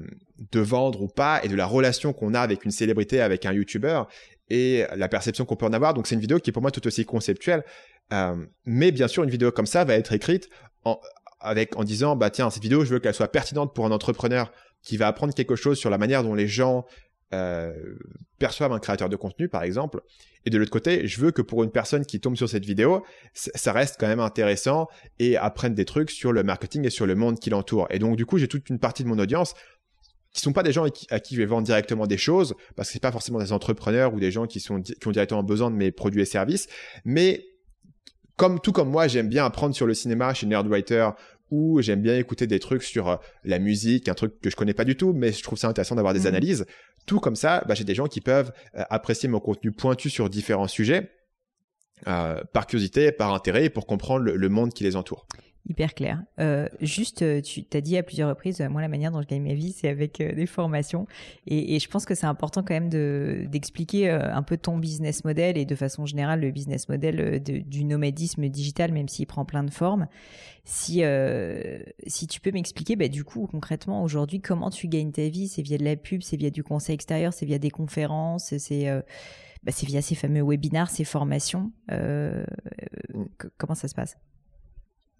de vendre ou pas et de la relation qu'on a avec une célébrité avec un youtubeur et la perception qu'on peut en avoir. Donc c'est une vidéo qui est pour moi tout aussi conceptuelle. Euh, mais bien sûr, une vidéo comme ça va être écrite en, avec en disant bah tiens cette vidéo je veux qu'elle soit pertinente pour un entrepreneur qui va apprendre quelque chose sur la manière dont les gens euh, perçoivent un créateur de contenu par exemple et de l'autre côté je veux que pour une personne qui tombe sur cette vidéo ça reste quand même intéressant et apprenne des trucs sur le marketing et sur le monde qui l'entoure et donc du coup j'ai toute une partie de mon audience qui sont pas des gens à qui, je vais vendre directement des choses, parce que c'est pas forcément des entrepreneurs ou des gens qui sont qui ont directement besoin de mes produits et services, mais comme tout comme moi, j'aime bien apprendre sur le cinéma chez Nerdwriter ou j'aime bien écouter des trucs sur euh, la musique, un truc que je connais pas du tout, mais je trouve ça intéressant d'avoir des mmh. analyses. Tout comme ça, bah, j'ai des gens qui peuvent euh, apprécier mon contenu pointu sur différents sujets. Euh, par curiosité, par intérêt, pour comprendre le monde qui les entoure. Hyper clair. Euh, juste, euh, tu t'as dit à plusieurs reprises, euh, moi la manière dont je gagne ma vie, c'est avec des formations. Et, et, je pense que c'est important quand même de d'expliquer un peu ton business model et de façon générale le business model du nomadisme digital, même s'il prend plein de formes. Si si tu peux m'expliquer, bah, du coup concrètement aujourd'hui comment tu gagnes ta vie, c'est via de la pub, c'est via du conseil extérieur, c'est via des conférences, c'est bah, c'est via ces fameux webinars, ces formations. Mm. comment ça se passe?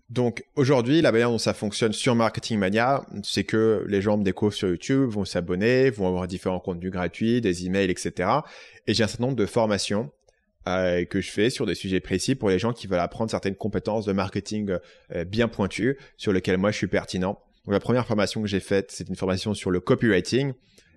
Donc aujourd'hui, la manière dont ça fonctionne sur Marketing Mania, c'est que les gens me découvrent sur YouTube, vont s'abonner, vont avoir différents contenus gratuits, des emails, etc. Et j'ai un certain nombre de formations euh, que je fais sur des sujets précis pour les gens qui veulent apprendre certaines compétences de marketing euh, bien pointues sur lesquelles moi je suis pertinent. Donc la première formation que j'ai faite, c'est une formation sur le copywriting,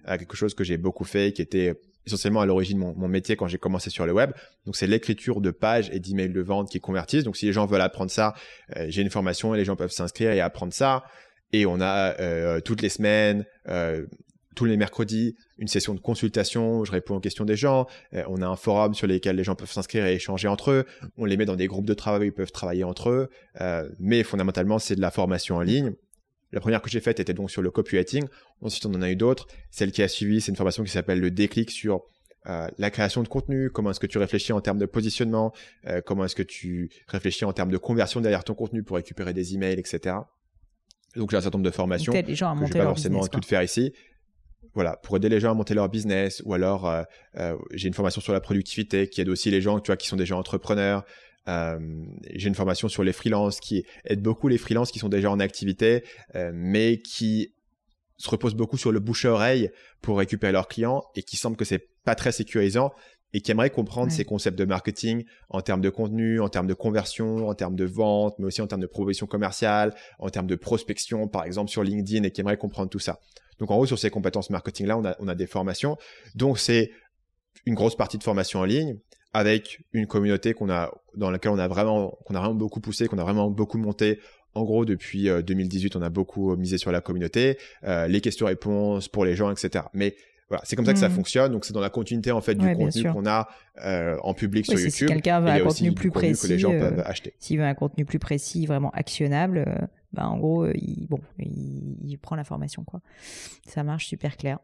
euh, quelque chose que j'ai beaucoup fait, qui était essentiellement à l'origine mon, mon métier quand j'ai commencé sur le web. Donc c'est l'écriture de pages et d'emails de vente qui convertissent. Donc si les gens veulent apprendre ça, euh, j'ai une formation et les gens peuvent s'inscrire et apprendre ça. Et on a euh, toutes les semaines, euh, tous les mercredis, une session de consultation où je réponds aux questions des gens. on a un forum sur lequel les gens peuvent s'inscrire et échanger entre eux. On les met dans des groupes de travail où ils peuvent travailler entre eux. mais fondamentalement, c'est de la formation en ligne. La première que j'ai faite était donc sur le copywriting. Ensuite, on en a eu d'autres. Celle qui a suivi, c'est une formation qui s'appelle le déclic sur euh, la création de contenu, comment est-ce que tu réfléchis en termes de positionnement, euh, comment est-ce que tu réfléchis en termes de conversion derrière ton contenu pour récupérer des emails, etc. Donc j'ai un certain nombre de formations que je ne vais pas forcément tout faire ici. Voilà, pour aider les gens à monter leur business, ou alors euh, j'ai une formation sur la productivité qui aide aussi les gens, tu vois, qui sont déjà entrepreneurs. Euh, j'ai une formation sur les freelances qui aide beaucoup les freelances qui sont déjà en activité, euh, mais qui se reposent beaucoup sur le bouche à oreille pour récupérer leurs clients et qui semble que c'est pas très sécurisant et qui aimeraient comprendre ces concepts de marketing en termes de contenu, en termes de conversion, en termes de vente, mais aussi en termes de proposition commerciale, en termes de prospection, par exemple sur LinkedIn, et qui aimeraient comprendre tout ça. Donc en haut, sur ces compétences marketing-là, on a, on a des formations. Donc c'est une grosse partie de formation en ligne avec une communauté qu'on a dans laquelle on a vraiment qu'on a vraiment beaucoup poussé, qu'on a vraiment beaucoup monté. En gros, depuis 2018, euh, on a beaucoup misé sur la communauté, euh, les questions-réponses pour les gens, etc. Mais voilà, c'est comme ça que ça mmh. fonctionne. Donc c'est dans la continuité en fait du contenu qu'on a euh, en public sur YouTube. Si quelqu'un veut un contenu plus précis, que les gens peuvent acheter. S'il veut un contenu plus précis, vraiment actionnable, ben en gros, il, bon, il, il prend l'information quoi. Ça marche super clair.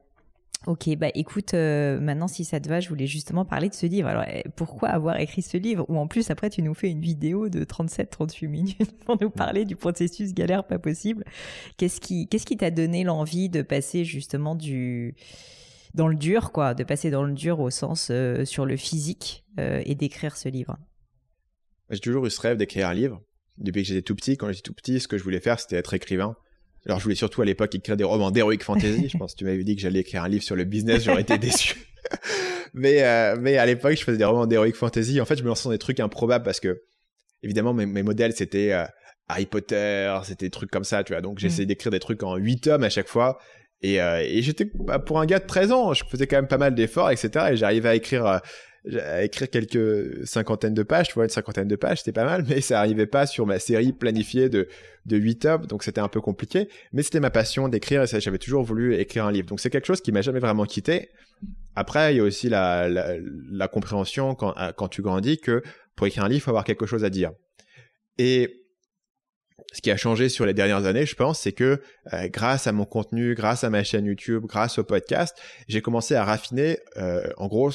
Ok, bah écoute, euh, maintenant si ça te va, je voulais justement parler de ce livre. Alors eh, pourquoi avoir écrit ce livre? Ou en plus après tu nous fais une vidéo de 37-38 minutes pour nous parler du processus galère pas possible. Qu'est-ce qui qu'est-ce t'a donné l'envie de passer justement du dans le dur quoi, de passer dans le dur au sens euh, sur le physique euh, et d'écrire ce livre? J'ai toujours eu ce rêve d'écrire un livre. Depuis que j'étais tout petit, quand j'étais tout petit, ce que je voulais faire, c'était être écrivain. Alors, je voulais surtout à l'époque écrire des romans d'heroic fantasy. je pense que tu m'avais dit que j'allais écrire un livre sur le business, j'aurais été déçu. mais, euh, mais à l'époque, je faisais des romans d'heroic fantasy. En fait, je me lançais dans des trucs improbables parce que, évidemment, mes, mes modèles, c'était euh, Harry Potter, c'était des trucs comme ça, tu vois. Donc, j'essayais mm. d'écrire des trucs en 8 tomes à chaque fois. Et, euh, et j'étais, bah, pour un gars de 13 ans, je faisais quand même pas mal d'efforts, etc. Et j'arrivais à écrire euh, à écrire quelques cinquantaines de pages, tu vois, une cinquantaine de pages, c'était pas mal, mais ça arrivait pas sur ma série planifiée de, de 8 tomes, donc c'était un peu compliqué. Mais c'était ma passion d'écrire et j'avais toujours voulu écrire un livre. Donc c'est quelque chose qui m'a jamais vraiment quitté. Après, il y a aussi la, la, compréhension quand, quand tu grandis que pour écrire un livre, il faut avoir quelque chose à dire. Et ce qui a changé sur les dernières années, je pense, c'est que euh, grâce à mon contenu, grâce à ma chaîne YouTube, grâce au podcast, j'ai commencé à raffiner, euh, en gros,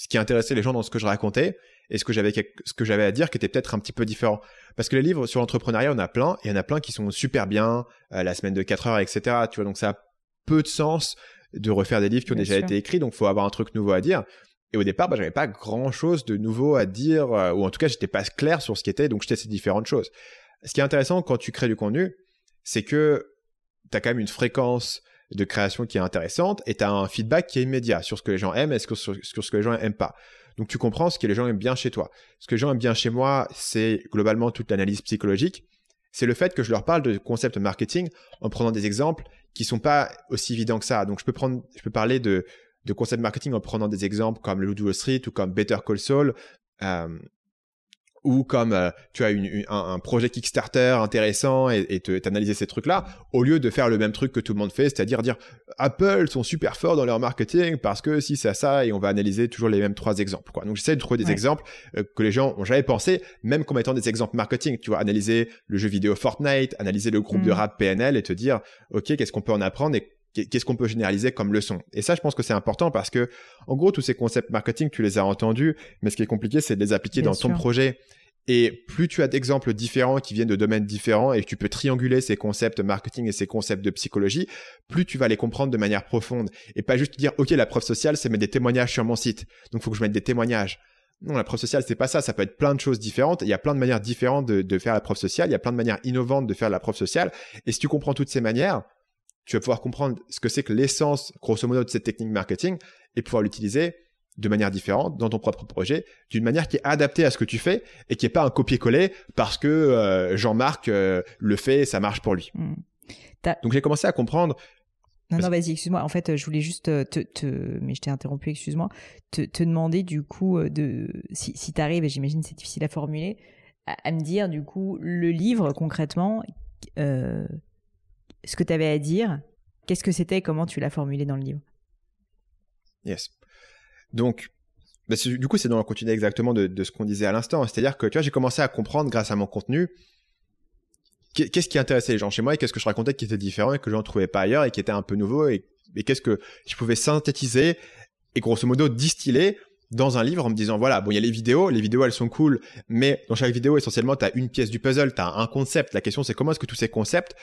ce qui intéressait les gens dans ce que je racontais et ce que j'avais ce que j'avais à dire qui était peut-être un petit peu différent. Parce que les livres sur l'entrepreneuriat, on a plein, et il y en a plein qui sont super bien, euh, la semaine de 4 heures, etc. Tu vois, donc ça a peu de sens de refaire des livres qui ont déjà été écrits, donc faut avoir un truc nouveau à dire. Et au départ, bah, j'avais pas grand chose de nouveau à dire, euh, ou en tout cas, j'étais pas clair sur ce qui était, donc je testais différentes choses. Ce qui est intéressant quand tu crées du contenu, c'est que tu as quand même une fréquence de création qui est intéressante et tu as un feedback qui est immédiat sur ce que les gens aiment et sur, sur ce que les gens n'aiment pas. Donc tu comprends ce que les gens aiment bien chez toi. Ce que les gens aiment bien chez moi, c'est globalement toute l'analyse psychologique. C'est le fait que je leur parle de concepts marketing en prenant des exemples qui sont pas aussi évidents que ça. Donc je peux prendre, je peux parler de, de concepts marketing en prenant des exemples comme le Street ou comme Better Call Saul. Euh, ou comme euh, tu as une, un, projet Kickstarter intéressant et, et t'analyser ces trucs-là, au lieu de faire le même truc que tout le monde fait, c'est-à-dire dire Apple sont super forts dans leur marketing parce que si c'est ça et on va analyser toujours les mêmes trois exemples. Quoi. Donc j'essaie de trouver des exemples euh, que les gens ont jamais pensé, même comme étant des exemples marketing. Tu vois, analyser le jeu vidéo Fortnite, analyser le groupe de mm. rap PNL et te dire ok qu'est-ce qu'on peut en apprendre et qu'est-ce qu'on peut généraliser comme leçon Et ça, je pense que c'est important parce que, en gros, tous ces concepts marketing, tu les as entendus, mais ce qui est compliqué, c'est de les appliquer dans ton projet. Et plus tu as d'exemples différents qui viennent de domaines différents et que tu peux trianguler ces concepts marketing et ces concepts de psychologie, plus tu vas les comprendre de manière profonde. Et pas juste dire, OK, la preuve sociale, c'est mettre des témoignages sur mon site. Donc, il faut que je mette des témoignages. Non, la preuve sociale, c'est pas ça. Ça peut être plein de choses différentes. Il y a plein de manières différentes de, de faire la preuve sociale. Il y a plein de manières innovantes de faire la preuve sociale. Et si tu comprends toutes ces manières, tu vas pouvoir comprendre ce que c'est que l'essence, grosso modo, de cette technique marketing et pouvoir l'utiliser de manière différente dans ton propre projet, d'une manière qui est adaptée à ce que tu fais et qui n'est pas un copier-coller parce que euh, Jean-Marc euh, le fait et ça marche pour lui. Hmm. Donc j'ai commencé à comprendre. Non, non, vas-y, excuse-moi. En fait, je voulais juste te, mais je t'ai interrompu, excuse-moi, te, demander du coup euh, de si, si tu arrives, et j'imagine c'est difficile à formuler, à, me dire du coup le livre concrètement, ce que tu avais à dire, qu'est-ce que c'était, comment tu l'as formulé dans le livre? Yes. Donc, bah, du coup, c'est dans le continuer exactement de, ce qu'on disait à l'instant. C'est-à-dire que tu vois, j'ai commencé à comprendre grâce à mon contenu qu'est-ce qui intéressait les gens chez moi et qu'est-ce que je racontais qui était différent et que je n'en trouvais pas ailleurs et qui était un peu nouveau et, qu'est-ce que je pouvais synthétiser et grosso modo distiller dans un livre en me disant voilà bon il y a les vidéos les vidéos elles sont cool mais dans chaque vidéo essentiellement tu as une pièce du puzzle tu as un concept la question c'est comment est-ce que tous ces concepts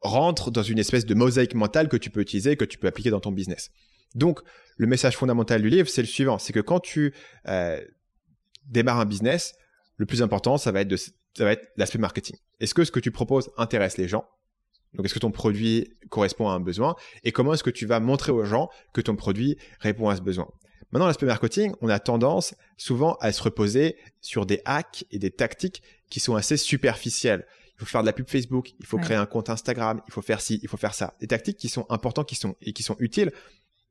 rentrent dans une espèce de mosaïque mentale que tu peux utiliser que tu peux appliquer dans ton business. Donc, le message fondamental du livre, c'est le suivant, c'est que quand tu euh, démarres un business, le plus important, ça va être, être l'aspect marketing. Est-ce que ce que tu proposes intéresse les gens? Donc, est-ce que ton produit correspond à un besoin? Et comment est-ce que tu vas montrer aux gens que ton produit répond à ce besoin? Maintenant, l'aspect marketing, on a tendance souvent à se reposer sur des hacks et des tactiques qui sont assez superficielles. Il faut faire de la pub Facebook, il faut créer un compte Instagram, il faut faire ci, il faut faire ça. Des tactiques qui sont importantes qui sont, et qui sont utiles,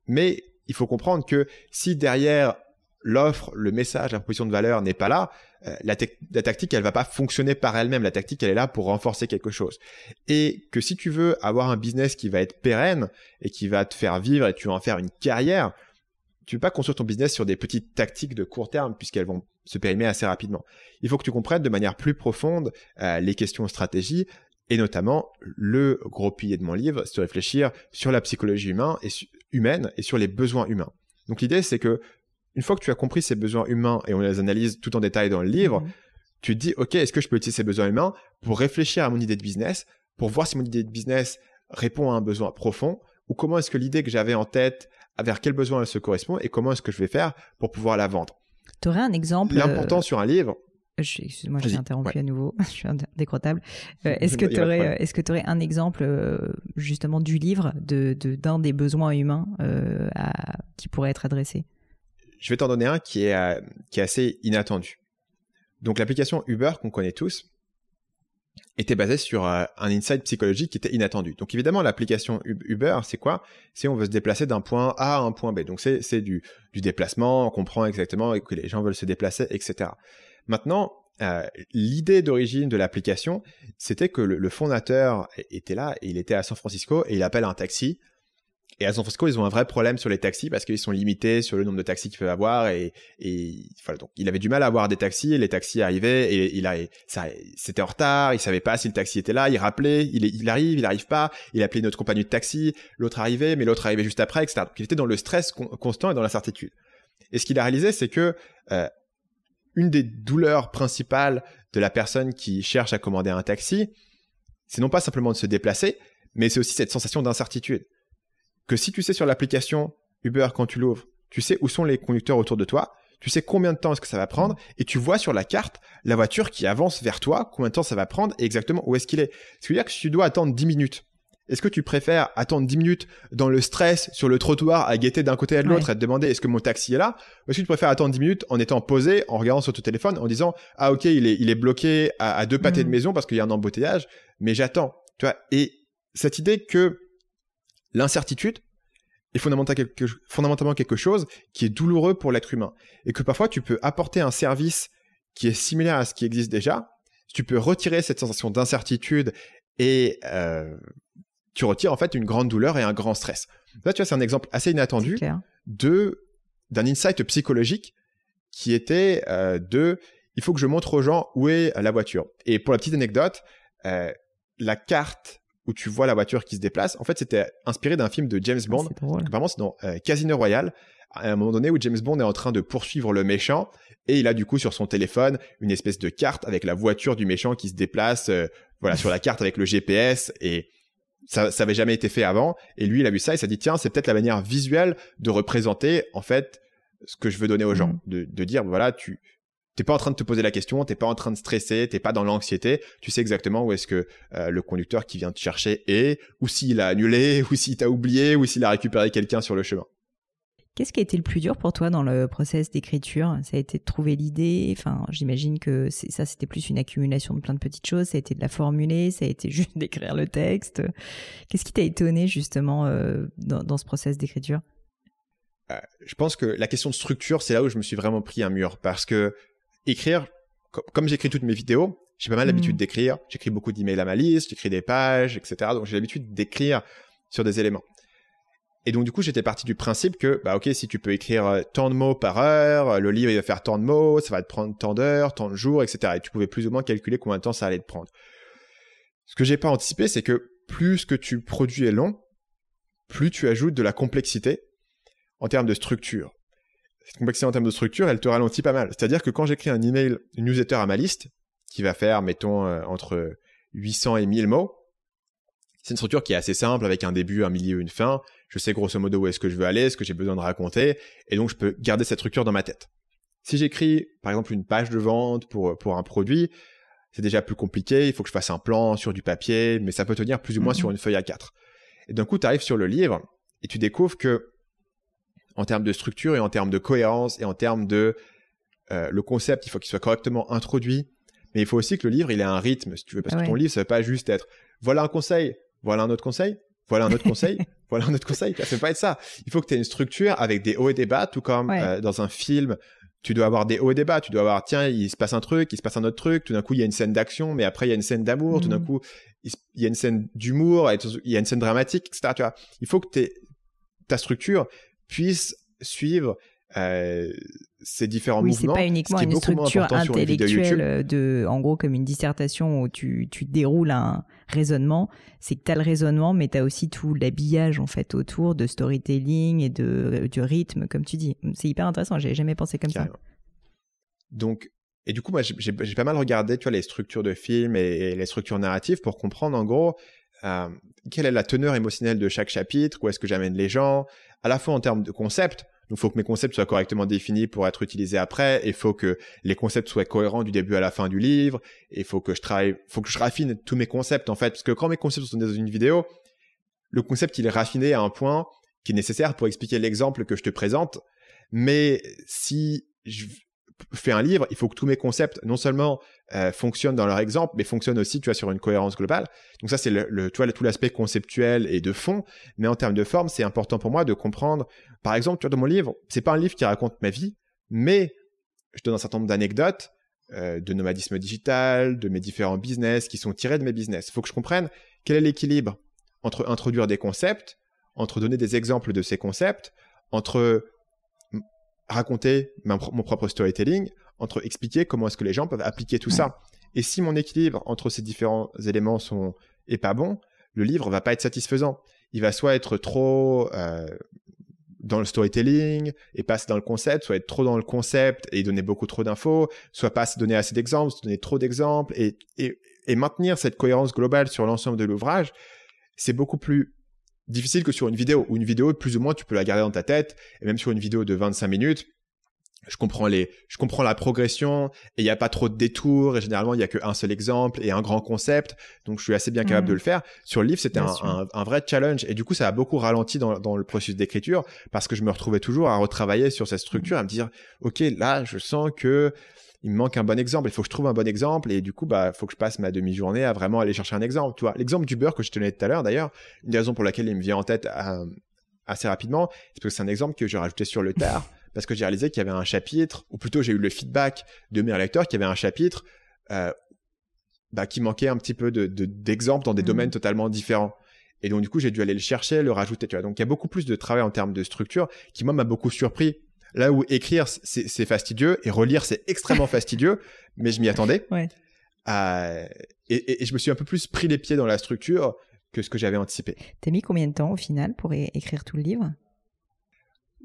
mais il faut comprendre que si derrière l'offre, le message, la proposition de valeur n'est pas là, euh, la, tactique, elle va pas fonctionner par elle-même. La tactique, elle est là pour renforcer quelque chose. Et que si tu veux avoir un business qui va être pérenne et qui va te faire vivre et tu vas en faire une carrière, tu ne peux pas construire ton business sur des petites tactiques de court terme puisqu'elles vont se périmer assez rapidement. Il faut que tu comprennes de manière plus profonde euh, les questions stratégie, et notamment, le gros pilier de mon livre, c'est de réfléchir sur la psychologie humaine et sur les besoins humains. Donc l'idée, c'est que une fois que tu as compris ces besoins humains et on les analyse tout en détail dans le livre, mhm. tu te dis, OK, est-ce que je peux utiliser ces besoins humains pour réfléchir à mon idée de business, pour voir si mon idée de business répond à un besoin profond, ou comment est-ce que l'idée que j'avais en tête, vers quel besoin elle se correspond, et comment est-ce que je vais faire pour pouvoir la vendre. Tu aurais un exemple L'important euh, sur un livre, Excuse-moi, je t'ai interrompu à nouveau. je suis indécrottable. Euh, est-ce que tu aurais, est-ce que tu aurais un exemple euh, justement du livre de, d'un des besoins humains euh, qui pourrait être adressé? Je vais t'en donner un qui est, qui est assez inattendu. Donc l'application Uber qu'on connaît tous était basée sur un insight psychologique qui était inattendu. Donc évidemment l'application Uber, c'est quoi? C'est on veut se déplacer d'un point A à un point B. Donc c'est, du, du déplacement, on comprend exactement que les gens veulent se déplacer, etc. Maintenant, euh, l'idée d'origine de l'application, c'était que le, fondateur était là, il était à San Francisco et il appelle un taxi. Et à San Francisco, ils ont un vrai problème sur les taxis parce qu'ils sont limités sur le nombre de taxis qu'ils peuvent avoir et, il avait du mal à avoir des taxis. Les taxis arrivaient et il a, c'était en retard. Il savait pas si le taxi était là. Il rappelait, il, arrive, il arrive pas. Il appelait notre compagnie de taxi. L'autre arrivait, mais l'autre arrivait juste après, etc. Donc il était dans le stress constant et dans l'incertitude. Et ce qu'il a réalisé, c'est que euh, une des douleurs principales de la personne qui cherche à commander un taxi, c'est non pas simplement de se déplacer, mais c'est aussi cette sensation d'incertitude. Que si tu sais sur l'application Uber quand tu l'ouvres, tu sais où sont les conducteurs autour de toi, tu sais combien de temps est-ce que ça va prendre, et tu vois sur la carte la voiture qui avance vers toi, combien de temps ça va prendre, et exactement où est-ce qu'il est. Ce qui veut dire que si tu dois attendre 10 minutes, est-ce que tu préfères attendre 10 minutes dans le stress sur le trottoir à guetter d'un côté à de l'autre et te demander est-ce que mon taxi est là Ou est-ce que tu préfères attendre 10 minutes en étant posé, en regardant sur ton téléphone, en disant ah ok il est, il est bloqué à, deux pâtés de mm. maison parce qu'il y a un embouteillage, mais j'attends. Tu vois Et cette idée que l'incertitude est fondamentalement quelque chose qui est douloureux pour l'être humain et que parfois tu peux apporter un service qui est similaire à ce qui existe déjà. Tu peux retirer cette sensation d'incertitude et euh, tu retires en fait une grande douleur et un grand stress. Là, tu vois, c'est un exemple assez inattendu de d'un insight psychologique qui était euh, de il faut que je montre aux gens où est la voiture. Et pour la petite anecdote, euh, la carte où tu vois la voiture qui se déplace, en fait, c'était inspiré d'un film de James ah, Bond. apparemment, c'est dans euh, Casino Royale, à un moment donné où James Bond est en train de poursuivre le méchant et il a du coup sur son téléphone une espèce de carte avec la voiture du méchant qui se déplace, voilà, sur la carte avec le GPS et ça, ça avait jamais été fait avant. Et lui, il a vu ça et s'est dit, tiens, c'est peut-être la manière visuelle de représenter, en fait, ce que je veux donner aux gens. Mm. De, de dire, voilà, tu, t'es pas en train de te poser la question, t'es pas en train de stresser, t'es pas dans l'anxiété, tu sais exactement où est-ce que euh, le conducteur qui vient te chercher est, ou s'il a annulé, ou s'il t'a oublié, ou s'il a récupéré quelqu'un sur le chemin. Qu'est-ce qui a été le plus dur pour toi dans le process d'écriture? Ça a été de trouver l'idée? Enfin, j'imagine que ça, c'était plus une accumulation de plein de petites choses. Ça a été de la formuler, ça a été juste d'écrire le texte. Qu'est-ce qui t'a étonné justement euh, dans, ce process d'écriture? Euh, Je pense que la question de structure, c'est là où je me suis vraiment pris un mur parce que écrire, comme j'écris toutes mes vidéos, j'ai pas mal l'habitude mmh. d'écrire. J'écris beaucoup d'emails à ma liste, j'écris des pages, etc. Donc j'ai l'habitude d'écrire sur des éléments. Et donc, du coup, j'étais parti du principe que, bah, ok, si tu peux écrire euh, tant de mots par heure, euh, le livre, il va faire tant de mots, ça va te prendre tant d'heures, tant de jours, etc. Et tu pouvais plus ou moins calculer combien de temps ça allait te prendre. Ce que j'ai pas anticipé, c'est que plus que tu produis est long, plus tu ajoutes de la complexité en termes de structure. Cette complexité en termes de structure, elle te ralentit pas mal. C'est-à-dire que quand j'écris un email, une newsletter à ma liste, qui va faire, mettons, euh, entre 800 et 1000 mots, c'est une structure qui est assez simple avec un début, un milieu, une fin. Je sais grosso modo où est-ce que je veux aller, ce que j'ai besoin de raconter, et donc je peux garder cette structure dans ma tête. Si j'écris, par exemple, une page de vente pour, pour un produit, c'est déjà plus compliqué, il faut que je fasse un plan sur du papier, mais ça peut tenir plus ou moins sur mhm. une feuille à 4. Et d'un coup, tu arrives sur le livre et tu découvres que, en termes de structure et en termes de cohérence et en termes de euh, le concept, il faut qu'il soit correctement introduit, mais il faut aussi que le livre il ait un rythme, si tu veux, parce que ton livre, ça ne veut pas juste être voilà un conseil, voilà un autre conseil, voilà un autre conseil, voilà un autre conseil. Ça peut pas être ça. Il faut que tu aies une structure avec des hauts et des bas, tout comme euh, dans un film. Tu dois avoir des hauts et des bas. Tu dois avoir, tiens, il se passe un truc, il se passe un autre truc. Tout d'un coup, il y a une scène d'action, mais après, il y a une scène d'amour. Tout d'un mmh. coup, il y a une scène d'humour, il y a une scène dramatique, etc. Tu vois, il faut que ta structure puisse suivre euh, ces différents oui, mouvements. c'est pas uniquement une structure intellectuelle de, en gros, comme une dissertation où tu, tu déroules un raisonnement. C'est que tu as le raisonnement, mais tu as aussi tout l'habillage, en fait, autour de storytelling et de, du rythme, comme tu dis. C'est hyper intéressant. J'ai jamais pensé comme ça. Donc, et du coup, moi, j'ai pas mal regardé, tu vois, les structures de films et, les structures narratives pour comprendre, en gros, euh, quelle est la teneur émotionnelle de chaque chapitre, où est-ce que j'amène les gens, à la fois en termes de concept, donc, il faut que mes concepts soient correctement définis pour être utilisés après. Il faut que les concepts soient cohérents du début à la fin du livre. Il faut que je travaille, faut que je raffine tous mes concepts, en fait. Parce que quand mes concepts sont dans une vidéo, le concept, il est raffiné à un point qui est nécessaire pour expliquer l'exemple que je te présente. Mais si je, fais un livre, il faut que tous mes concepts non seulement euh, fonctionnent dans leur exemple, mais fonctionnent aussi, tu vois, sur une cohérence globale. Donc ça, c'est le, tout l'aspect conceptuel et de fond. Mais en termes de forme, c'est important pour moi de comprendre. Par exemple, tu vois, dans mon livre, c'est pas un livre qui raconte ma vie, mais je donne un certain nombre d'anecdotes euh, de nomadisme digital, de mes différents business qui sont tirés de mes business. Il faut que je comprenne quel est l'équilibre entre introduire des concepts, entre donner des exemples de ces concepts, entre raconter mon propre storytelling, entre expliquer comment est-ce que les gens peuvent appliquer tout ça. Et si mon équilibre entre ces différents éléments sont est pas bon, le livre va pas être satisfaisant. Il va soit être trop euh, dans le storytelling et pas assez dans le concept, soit être trop dans le concept et donner beaucoup trop d'infos, soit pas donner assez d'exemples, donner trop d'exemples et, et, et maintenir cette cohérence globale sur l'ensemble de l'ouvrage, c'est beaucoup plus difficile que sur une vidéo. Ou une vidéo, plus ou moins, tu peux la garder dans ta tête. Et même sur une vidéo de 25 minutes, je comprends les, je comprends la progression et il n'y a pas trop de détours et généralement il n'y a qu'un seul exemple et un grand concept. Donc je suis assez bien capable Mmh. de le faire. Sur le livre, c'était un, sûr. un, un vrai challenge et du coup ça a beaucoup ralenti dans, dans le processus d'écriture parce que je me retrouvais toujours à retravailler sur cette structure, à me dire, ok, là je sens que il me manque un bon exemple, il faut que je trouve un bon exemple et du coup bah faut que je passe ma demi-journée à vraiment aller chercher un exemple. Tu vois, l'exemple du beurre que je tenais tout à l'heure d'ailleurs, une des raisons pour laquelle il me vient en tête euh, assez rapidement, c'est parce que c'est un exemple que j'ai rajouté sur le tard parce que j'ai réalisé qu'il y avait un chapitre, ou plutôt j'ai eu le feedback de mes lecteurs qu'il y avait un chapitre euh, bah, qui manquait un petit peu de- de- d'exemples dans des Mhm. domaines totalement différents. Et donc du coup j'ai dû aller le chercher, le rajouter. Tu vois. Donc il y a beaucoup plus de travail en termes de structure qui moi m'a beaucoup surpris. Là où écrire c'est fastidieux et relire c'est extrêmement fastidieux, mais je m'y attendais. Ouais. Euh, et, et- et je me suis un peu plus pris les pieds dans la structure que ce que j'avais anticipé. T'as mis combien de temps au final pour écrire tout le livre?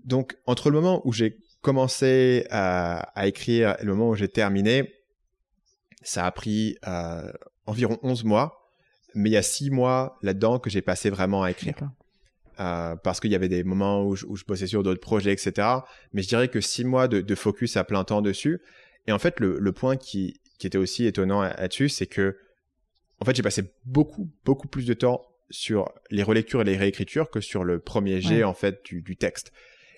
Donc, entre le moment où j'ai commencé à, à écrire et le moment où j'ai terminé, ça a pris euh, environ 11 mois. Mais il y a 6 mois là-dedans que j'ai passé vraiment à écrire. Euh, parce qu'il y avait des moments où je, où je bossais sur d'autres projets, etc. Mais je dirais que 6 mois de, de focus à plein temps dessus. Et en fait, le, le point qui, qui était aussi étonnant là- là-dessus, c'est que en fait, j'ai passé beaucoup, beaucoup plus de temps sur les relectures et les réécritures que sur le premier jet, Ouais. en fait, du, du texte.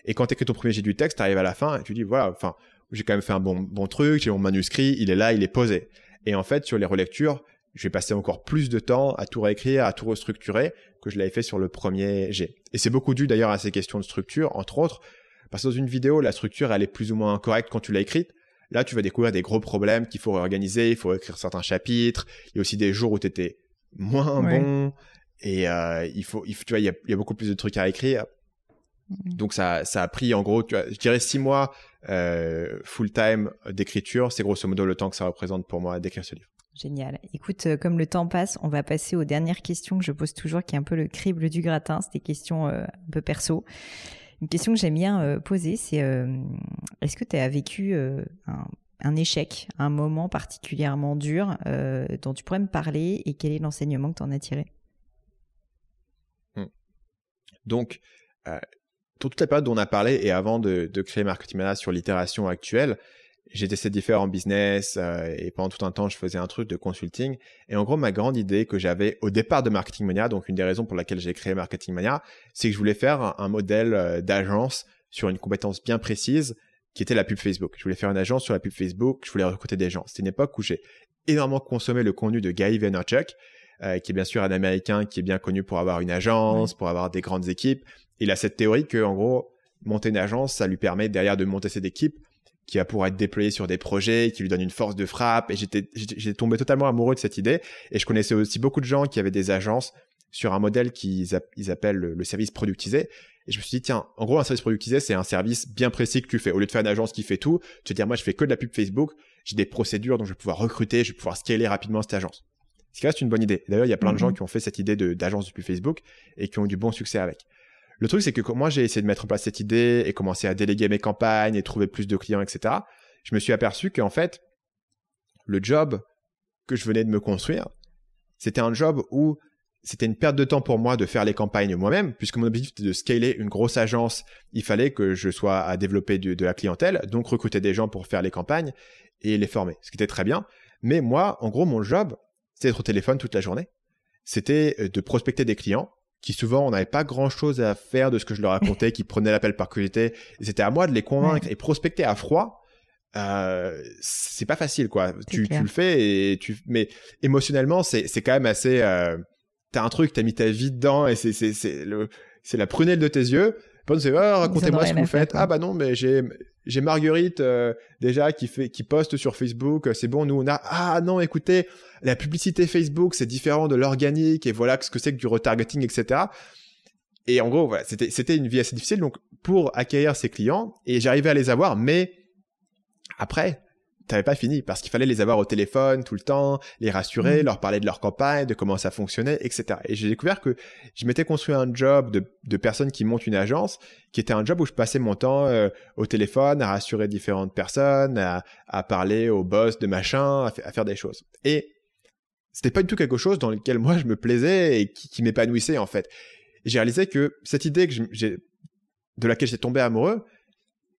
Et quand tu écris ton premier jet du texte, tu arrives à la fin et tu dis, voilà, enfin, j'ai quand même fait un bon, bon truc, j'ai mon manuscrit, il est là, il est posé. Et en fait, sur les relectures, je vais passer encore plus de temps à tout réécrire, à tout restructurer que je l'avais fait sur le premier jet. Et c'est beaucoup dû d'ailleurs à ces questions de structure, entre autres, parce que dans une vidéo, la structure, elle est plus ou moins correcte quand tu l'as écrite. Là, tu vas découvrir des gros problèmes qu'il faut réorganiser, il faut écrire certains chapitres. Il y a aussi des jours où tu étais moins Ouais. bon. Et euh, il faut, il tu vois, il y, a, il y a beaucoup plus de trucs à écrire. Mhm. Donc ça, ça a pris en gros, tu vois, je dirais six mois euh, full time d'écriture. C'est grosso modo le temps que ça représente pour moi d'écrire ce livre. Génial. Écoute, euh, comme le temps passe, on va passer aux dernières questions que je pose toujours, qui est un peu le crible du gratin. C'est des questions euh, un peu perso. Une question que j'aime bien euh, poser, c'est est-ce que tu as vécu un, échec, un moment particulièrement dur dont tu pourrais me parler et quel est l'enseignement que tu en as tiré? Donc, euh, pour toute la période dont on a parlé et avant de, créer Marketing Mania sur l'itération actuelle, j'ai testé différents business euh, et pendant tout un temps, je faisais un truc de consulting. Et en gros, ma grande idée que j'avais au départ de Marketing Mania, donc une des raisons pour laquelle j'ai créé Marketing Mania, c'est que je voulais faire un, un modèle euh, d'agence sur une compétence bien précise qui était la pub Facebook. Je voulais faire une agence sur la pub Facebook, je voulais recruter des gens. C'était une époque où j'ai énormément consommé le contenu de Guy Vaynerchuk, euh, qui est bien sûr un Américain qui est bien connu pour avoir une agence, pour avoir des grandes équipes. Il a cette théorie que, en gros, monter une agence, ça lui permet derrière de monter cette équipe qui va pouvoir être déployée sur des projets, qui lui donne une force de frappe. Et j'étais, j'étais tombé totalement amoureux de cette idée. Et je connaissais aussi beaucoup de gens qui avaient des agences sur un modèle qu'ils ils appellent le, le service productisé. Et je me suis dit, tiens, en gros, un service productisé, c'est un service bien précis que tu fais. Au lieu de faire une agence qui fait tout, tu te dire, moi, je fais que de la pub Facebook, j'ai des procédures dont je vais pouvoir recruter, je vais pouvoir scaler rapidement cette agence. Ce qui reste une bonne idée. D'ailleurs, il y a plein de gens Mhm. qui ont fait cette idée de- d'agence depuis Facebook et qui ont eu du bon succès avec. Le truc, c'est que moi, j'ai essayé de mettre en place cette idée et commencer à déléguer mes campagnes et trouver plus de clients, etc., je me suis aperçu qu'en fait, le job que je venais de me construire, c'était un job où c'était une perte de temps pour moi de faire les campagnes moi-même, puisque mon objectif était de scaler une grosse agence. Il fallait que je sois à développer de la clientèle, donc recruter des gens pour faire les campagnes et les former, ce qui était très bien. Mais moi, en gros, mon job, c'était d'être au téléphone toute la journée. C'était euh, de prospecter des clients qui souvent on n'avait pas grand chose à faire de ce que je leur racontais, qui prenaient l'appel par curiosité. C'était à moi de les convaincre et prospecter à froid. Euh, c'est pas facile quoi. Tu, tu le fais et tu mais émotionnellement c'est c'est quand même assez euh, t'as un truc t'as mis ta vie dedans et c'est c'est c'est le c'est la prunelle de tes yeux. Bon, c'est ah, racontez-moi ce que vous faites. quoi. Ah bah non mais j'ai j'ai Marguerite euh, déjà qui fait qui poste sur Facebook. C'est bon nous on a ah non écoutez la publicité Facebook c'est différent de l'organique et voilà ce que c'est que du retargeting etc. Et en gros voilà c'était c'était une vie assez difficile donc pour acquérir ces clients et j'arrivais à les avoir mais après, t'avais pas fini parce qu'il fallait les avoir au téléphone tout le temps, les rassurer, Mhm. leur parler de leur campagne, de comment ça fonctionnait, etc. Et j'ai découvert que je m'étais construit un job de, de personne qui monte une agence, qui était un job où je passais mon temps euh, au téléphone à rassurer différentes personnes, à, à parler au boss de machin, à, à faire des choses. Et c'était pas du tout quelque chose dans lequel moi je me plaisais et qui, qui m'épanouissait en fait. J'ai réalisé que cette idée que j'ai, de laquelle j'étais tombé amoureux,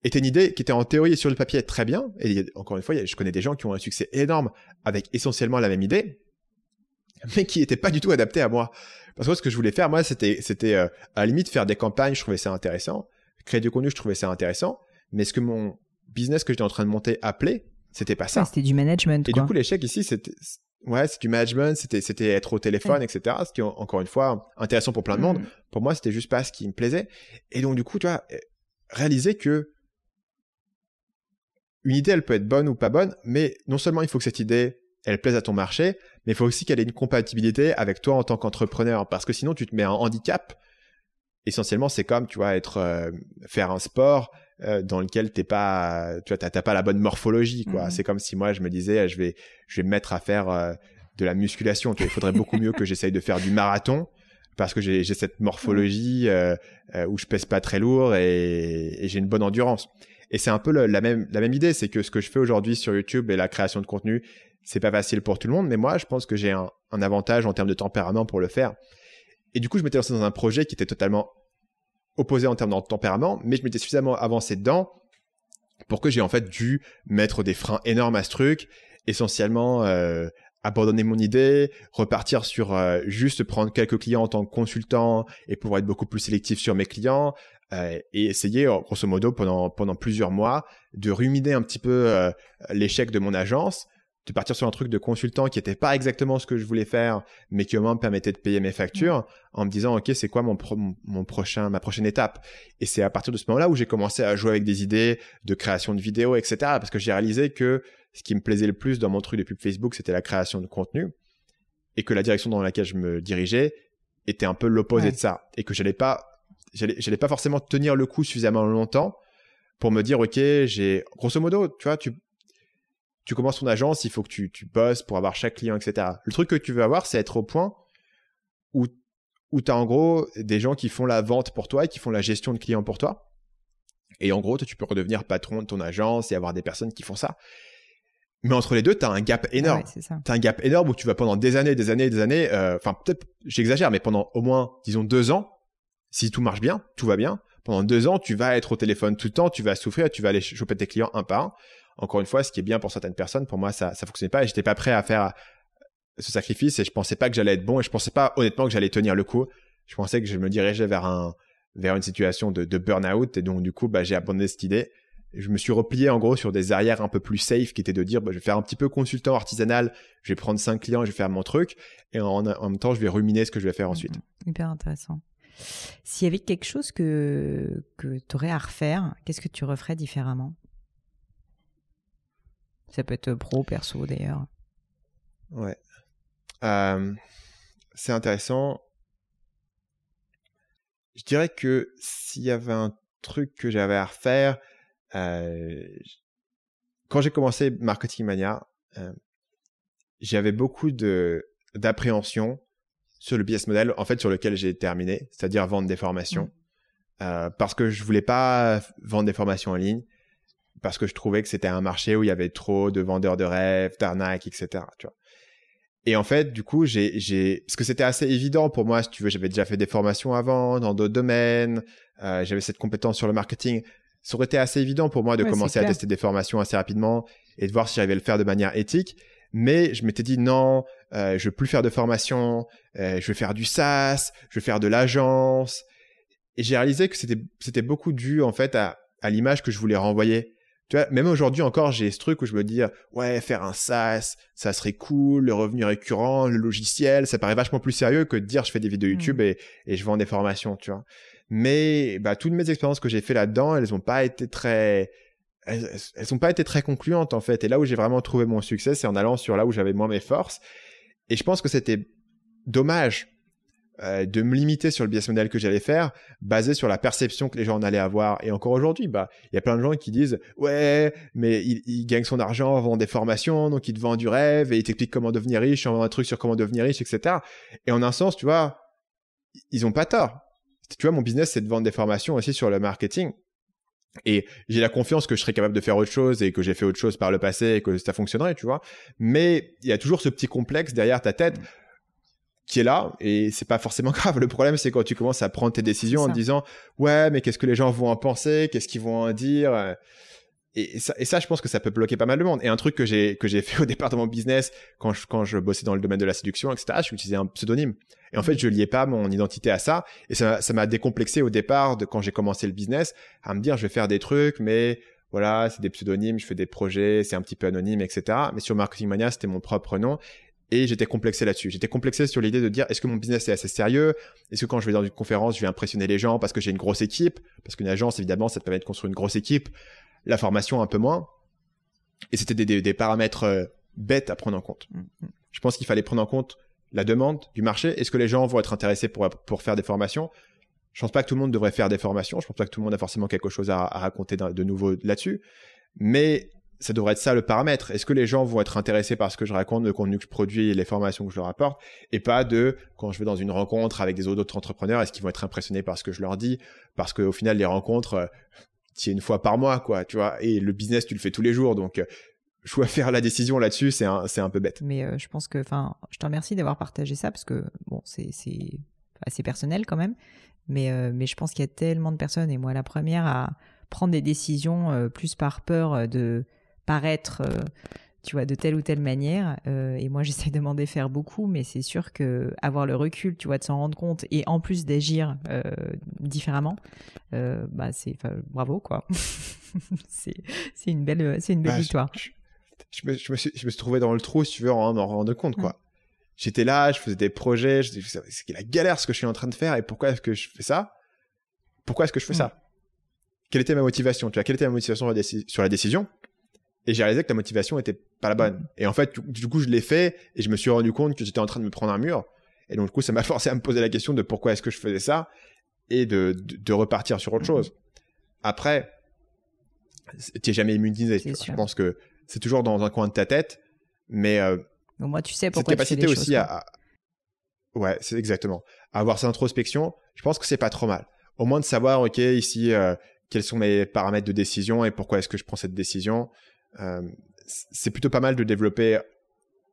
était une idée qui était en théorie sur le papier très bien. Et encore une fois, je connais des gens qui ont un succès énorme avec essentiellement la même idée, mais qui n'était pas du tout adapté à moi. Parce que ce que je voulais faire, moi, c'était, c'était euh, à la limite faire des campagnes, je trouvais ça intéressant. Créer du contenu, je trouvais ça intéressant. Mais ce que mon business que j'étais en train de monter appelait, c'était pas ça. c'était du management. Et du coup, l'échec ici, c'était, ouais, c'est du management, c'était, c'était être au téléphone, etc. Ce qui est encore une fois intéressant pour plein de monde. Mm. Pour moi, c'était juste pas ce qui me plaisait. Et donc, du coup, tu vois, réaliser que une idée, elle peut être bonne ou pas bonne, mais non seulement il faut que cette idée, elle plaise à ton marché, mais il faut aussi qu'elle ait une compatibilité avec toi en tant qu'entrepreneur, parce que sinon tu te mets un handicap. Essentiellement, c'est comme, tu vois, être euh, faire un sport euh, dans lequel t'es pas, tu vois, t'as pas la bonne morphologie, quoi. Mhm. C'est comme si moi je me disais, je vais, je vais me mettre à faire euh, de la musculation. il faudrait beaucoup mieux que j'essaye de faire du marathon parce que j'ai cette morphologie où je pèse pas très lourd et, et j'ai une bonne endurance. Et c'est un peu la, même, idée, c'est que ce que je fais aujourd'hui sur YouTube et la création de contenu, c'est pas facile pour tout le monde, mais moi, je pense que j'ai un, avantage en termes de tempérament pour le faire. Et du coup, je m'étais lancé dans un projet qui était totalement opposé en termes de tempérament, mais je m'étais suffisamment avancé dedans pour que j'ai en fait dû mettre des freins énormes à ce truc, essentiellement euh, abandonner mon idée, repartir sur euh, juste prendre quelques clients en tant que consultant et pouvoir être beaucoup plus sélectif sur mes clients, euh, et essayer, grosso modo, pendant, pendant plusieurs mois, de ruminer un petit peu euh, l'échec de mon agence, de partir sur un truc de consultant qui n'était pas exactement ce que je voulais faire, mais qui au moins me permettait de payer mes factures, en me disant, OK, c'est quoi mon, mon prochain, ma prochaine étape? Et c'est à partir de ce moment-là où j'ai commencé à jouer avec des idées de création de vidéos, etc. Parce que j'ai réalisé que ce qui me plaisait le plus dans mon truc de pub Facebook, c'était la création de contenu, et que la direction dans laquelle je me dirigeais était un peu l'opposé de ça, et que j'allais pas j'allais pas forcément tenir le coup suffisamment longtemps pour me dire, OK, j'ai, grosso modo, tu vois, tu, tu commences ton agence, il faut que tu, tu bosses pour avoir chaque client, etc. Le truc que tu veux avoir, c'est être au point où, où tu as en gros des gens qui font la vente pour toi et qui font la gestion de clients pour toi. Et en gros, tu peux redevenir patron de ton agence et avoir des personnes qui font ça. Mais entre les deux, tu as un gap énorme. tu as un gap énorme où tu vas pendant des années, des années, des années, euh, enfin peut-être j'exagère, mais pendant au moins, disons, deux ans, si tout marche bien, tout va bien, pendant deux ans, tu vas être au téléphone tout le temps, tu vas souffrir, tu vas aller choper tes clients un par un. Encore une fois, ce qui est bien pour certaines personnes, pour moi, ça ne fonctionnait pas et j'étais pas prêt à faire ce sacrifice et je pensais pas que j'allais être bon et je pensais pas honnêtement que j'allais tenir le coup. Je pensais que je me dirigeais vers un vers une situation de, burn-out et donc du coup, bah, j'ai abandonné cette idée. Je me suis replié en gros sur des arrières un peu plus safe qui étaient de dire bah, je vais faire un petit peu consultant artisanal, je vais prendre cinq clients, je vais faire mon truc et en, en même temps je vais ruminer ce que je vais faire ensuite. Hyper intéressant. S'il y avait quelque chose que, que tu aurais à refaire, qu'est-ce que tu referais différemment? Ça peut être pro, perso d'ailleurs. Ouais. Euh, c'est intéressant. Je dirais que s'il y avait un truc que j'avais à refaire, euh, quand j'ai commencé Marketing Mania, euh, j'avais beaucoup de d'appréhension sur le business model en fait sur lequel j'ai terminé, c'est-à-dire vendre des formations, mm. euh, parce que je voulais pas vendre des formations en ligne, parce que je trouvais que c'était un marché où il y avait trop de vendeurs de rêves, d'arnaques, etc. Tu vois. Et en fait, du coup, j'ai, j'ai, parce que c'était assez évident pour moi, si tu veux, j'avais déjà fait des formations avant dans d'autres domaines, euh, j'avais cette compétence sur le marketing. Ça aurait été assez évident pour moi de commencer à tester des formations assez rapidement et de voir si j'arrivais à le faire de manière éthique. Mais je m'étais dit non, euh, je veux plus faire de formation, euh, je vais faire du SaaS, je vais faire de l'agence. Et j'ai réalisé que c'était c'était beaucoup dû en fait à, à l'image que je voulais renvoyer. Tu vois, même aujourd'hui encore, j'ai ce truc où je me dis ouais, faire un SaaS, ça serait cool, le revenu récurrent, le logiciel, ça paraît vachement plus sérieux que de dire je fais des vidéos YouTube mmh. et, et je vends des formations, tu vois. Mais bah, toutes mes expériences que j'ai fait là-dedans, elles n'ont pas été très elles, elles pas été très concluantes en fait. Et là où j'ai vraiment trouvé mon succès, c'est en allant sur là où j'avais moins mes forces. Et je pense que c'était dommage euh, de me limiter sur le business model que j'allais faire, basé sur la perception que les gens en allaient avoir. Et encore aujourd'hui, bah, il y a plein de gens qui disent ouais, mais il, il, gagne son argent en vendant des formations, donc il te vend du rêve et il t'explique comment devenir riche, en vendant un truc sur comment devenir riche, etc. Et en un sens, tu vois, ils ont pas tort. Tu vois, mon business, c'est de vendre des formations aussi sur le marketing. Et j'ai la confiance que je serais capable de faire autre chose et que j'ai fait autre chose par le passé et que ça fonctionnerait, tu vois. Mais il y a toujours ce petit complexe derrière ta tête. qui est là et c'est pas forcément grave. Le problème, c'est quand tu commences à prendre tes décisions en disant ouais, mais qu'est-ce que les gens vont en penser, qu'est-ce qu'ils vont en dire? Et, ça, et ça, je pense que ça peut bloquer pas mal de monde. Et un truc que j'ai que j'ai fait au départ de mon business quand je quand je bossais dans le domaine de la séduction, etc. Je utilisais un pseudonyme. Et en fait, je liais pas mon identité à ça. Et ça ça m'a décomplexé au départ de quand j'ai commencé le business à me dire je vais faire des trucs, mais voilà, c'est des pseudonymes, je fais des projets, c'est un petit peu anonyme, etc. Mais sur Marketing Mania, c'était mon propre nom. Et j'étais complexé là-dessus. J'étais complexé sur l'idée de dire est-ce que mon business est assez sérieux? Est-ce que quand je vais dans une conférence, je vais impressionner les gens parce que j'ai une grosse équipe? Parce qu'une agence, évidemment, ça te permet de construire une grosse équipe. La formation, un peu moins. Et c'était des, des, paramètres euh, bêtes à prendre en compte. Mm, mm. Je pense qu'il fallait prendre en compte la demande du marché. Est-ce que les gens vont être intéressés pour, pour faire des formations? Je pense pas que tout le monde devrait faire des formations. Je pense pas que tout le monde a forcément quelque chose à, à raconter de nouveau là-dessus. Mais ça devrait être ça le paramètre. Est-ce que les gens vont être intéressés par ce que je raconte, le contenu que je produis et les formations que je leur apporte, et pas de quand je vais dans une rencontre avec des autres entrepreneurs, est-ce qu'ils vont être impressionnés par ce que je leur dis? Parce qu'au final, les rencontres, euh, tu une fois par mois, quoi, tu vois. Et le business, tu le fais tous les jours, donc je euh, dois faire la décision là-dessus, c'est un, peu bête. Mais euh, je pense que, enfin, je te remercie d'avoir partagé ça parce que bon, c'est, assez personnel quand même. Mais, mais je pense qu'il y a tellement de personnes, et moi la première, à prendre des décisions plus par peur de paraître, euh, tu vois, de telle ou telle manière. Euh, et moi, j'essaie de m'en défaire beaucoup, mais c'est sûr que avoir le recul, tu vois, de s'en rendre compte et en plus d'agir euh, différemment, bah c'est bravo quoi. c'est une belle, c'est une belle bah, victoire. Je, me, je, me suis, je, me, suis, trouvé dans le trou, si tu veux, en m'en rendre compte quoi. J'étais là, je faisais des projets, c'est la galère ce que je suis en train de faire et pourquoi est-ce que je fais ça? Pourquoi est-ce que je fais ça? Quelle était ma motivation? Tu vois, quelle était ma motivation sur la décision? Et j'ai réalisé que la motivation était pas la bonne. Mm. Et en fait, du coup, je l'ai fait et je me suis rendu compte que j'étais en train de me prendre un mur. Et donc, du coup, ça m'a forcé à me poser la question de pourquoi est-ce que je faisais ça et de, de, repartir sur autre mm. chose. Après, tu n'es jamais immunisé. Je pense que c'est toujours dans un coin de ta tête, mais euh, moi, tu sais pourquoi cette capacité aussi à, ouais, c'est exactement à avoir cette introspection. Je pense que c'est pas trop mal. Au moins de savoir, ok, ici, euh, quels sont mes paramètres de décision et pourquoi est-ce que je prends cette décision. Euh, c'est plutôt pas mal de développer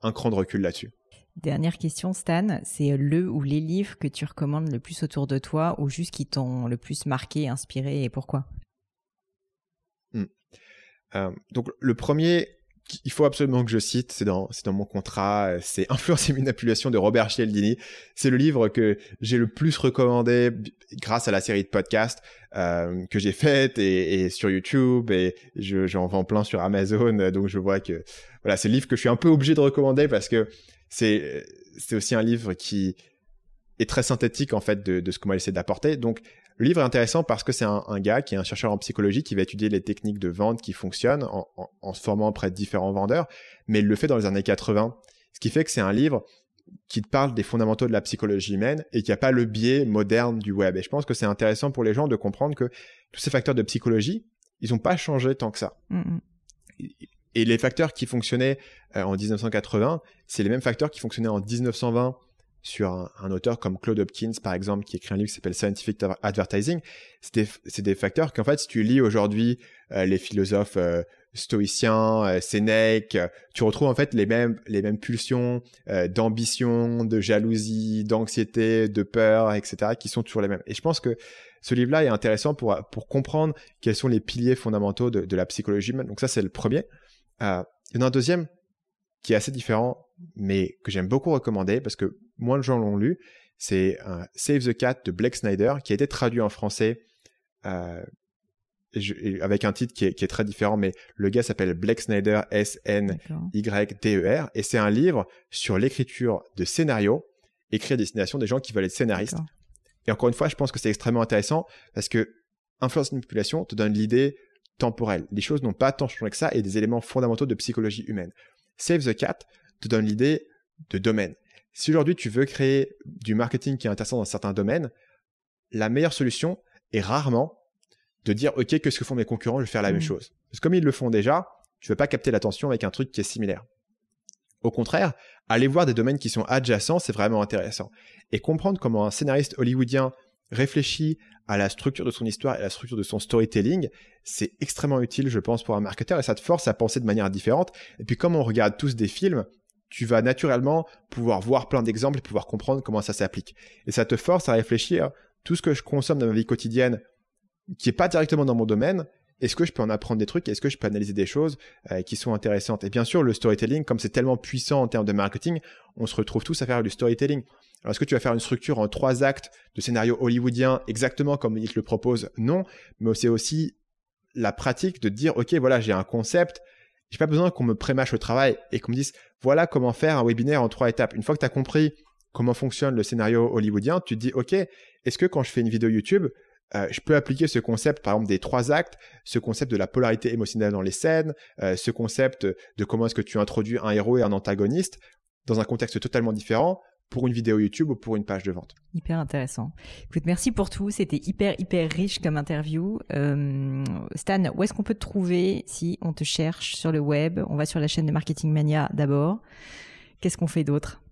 un cran de recul là-dessus. Dernière question, Stan, c'est le ou les livres que tu recommandes le plus autour de toi ou juste qui t'ont le plus marqué, inspiré et pourquoi? Hmm. euh, Donc le premier il faut absolument que je cite, c'est dans, mon contrat, euh, c'est Influence et manipulation de Robert Cialdini. C'est le livre que j'ai le plus recommandé grâce à la série de podcasts euh, que j'ai faite et, sur YouTube et j'en vends plein sur Amazon. Donc je vois que voilà, c'est le livre que je suis un peu obligé de recommander parce que c'est, c'est aussi un livre qui est très synthétique en fait de, de ce qu'on va essayer d'apporter. Donc le livre est intéressant parce que c'est un, gars qui est un chercheur en psychologie qui va étudier les techniques de vente qui fonctionnent en, se formant auprès de différents vendeurs, mais il le fait dans les années 80. Ce qui fait que c'est un livre qui te parle des fondamentaux de la psychologie humaine et qui n'a pas le biais moderne du web. Et je pense que c'est intéressant pour les gens de comprendre que tous ces facteurs de psychologie, ils n'ont pas changé tant que ça. Et les facteurs qui fonctionnaient euh, en 1980, c'est les mêmes facteurs qui fonctionnaient en 1920 sur un, auteur comme Claude Hopkins, par exemple, qui écrit un livre qui s'appelle Scientific Advertising, c'est des, facteurs qu'en fait, si tu lis aujourd'hui euh, les philosophes euh, stoïciens, euh, Sénèque, tu retrouves en fait les mêmes, les mêmes pulsions d'ambition, de jalousie, d'anxiété, de peur, etc., qui sont toujours les mêmes. Et je pense que ce livre-là est intéressant pour, pour comprendre quels sont les piliers fondamentaux de, de la psychologie humaine. Donc ça, c'est le premier. il y en a un deuxième qui est assez différent, mais que j'aime beaucoup recommander parce que moins de gens l'ont lu. C'est Save the Cat de Blake Snyder qui a été traduit en français euh, avec un titre qui est, très différent, mais le gars s'appelle Blake Snyder, S-N-Y-D-E-R, et c'est un livre sur l'écriture de scénarios écrit à destination des gens qui veulent être scénaristes. Et encore une fois, je pense que c'est extrêmement intéressant parce que influence et manipulation te donne l'idée temporelle. Les choses n'ont pas tant changé que ça et des éléments fondamentaux de psychologie humaine. Save the Cat te donne l'idée de domaine. Si aujourd'hui tu veux créer du marketing qui est intéressant dans certains domaines, la meilleure solution est rarement de dire OK, qu'est-ce que font mes concurrents, je vais faire la même mmh. chose. Parce que comme ils le font déjà, tu ne veux pas capter l'attention avec un truc qui est similaire. Au contraire, aller voir des domaines qui sont adjacents, c'est vraiment intéressant. Et comprendre comment un scénariste hollywoodien réfléchit à la structure de son histoire et à la structure de son storytelling, c'est extrêmement utile, je pense, pour un marketeur et ça te force à penser de manière différente. Et puis, comme on regarde tous des films, tu vas naturellement pouvoir voir plein d'exemples et pouvoir comprendre comment ça s'applique. Et ça te force à réfléchir tout ce que je consomme dans ma vie quotidienne qui est pas directement dans mon domaine, est-ce que je peux en apprendre des trucs? Est-ce que je peux analyser des choses euh, qui sont intéressantes? Et bien sûr, le storytelling, comme c'est tellement puissant en termes de marketing, on se retrouve tous à faire du storytelling. Alors, est-ce que tu vas faire une structure en trois actes de scénario hollywoodien exactement comme il te le propose Non, mais c'est aussi la pratique de dire, OK, voilà, j'ai un concept, j'ai pas besoin qu'on me prémâche le travail et qu'on me dise, voilà comment faire un webinaire en trois étapes. Une fois que tu as compris comment fonctionne le scénario hollywoodien, tu te dis, OK, est-ce que quand je fais une vidéo YouTube, euh, je peux appliquer ce concept, par exemple, des trois actes, ce concept de la polarité émotionnelle dans les scènes, euh, ce concept de comment est-ce que tu introduis un héros et un antagoniste dans un contexte totalement différent pour une vidéo YouTube ou pour une page de vente. Hyper intéressant. Écoute, merci pour tout. C'était hyper, hyper riche comme interview. Euh, Stan, où est-ce qu'on peut te trouver si on te cherche sur le web? On va sur la chaîne de Marketing Mania d'abord. Qu'est-ce qu'on fait d'autre?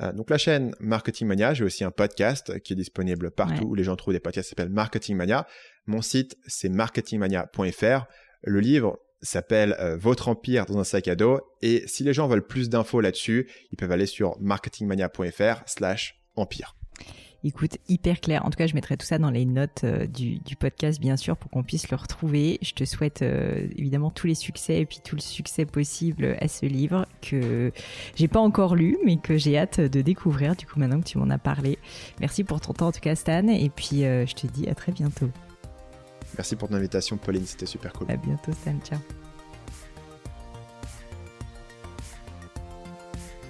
Euh, donc la chaîne Marketing Mania, j'ai aussi un podcast qui est disponible partout où les gens trouvent des podcasts, s'appelle Marketing Mania. Mon site, c'est marketingmania.fr. Le livre s'appelle euh, Votre empire dans un sac à dos. Et si les gens veulent plus d'infos là-dessus, ils peuvent aller sur marketingmania.fr slash empire. Écoute, hyper clair. En tout cas, je mettrai tout ça dans les notes euh, du, podcast, bien sûr, pour qu'on puisse le retrouver. Je te souhaite euh, évidemment tous les succès et puis tout le succès possible à ce livre que j'ai pas encore lu, mais que j'ai hâte de découvrir. Du coup, maintenant que tu m'en as parlé, merci pour ton temps en tout cas, Stan. Et puis, euh, je te dis à très bientôt. Merci pour ton invitation, Pauline. C'était super cool. À bientôt, Stan. Ciao.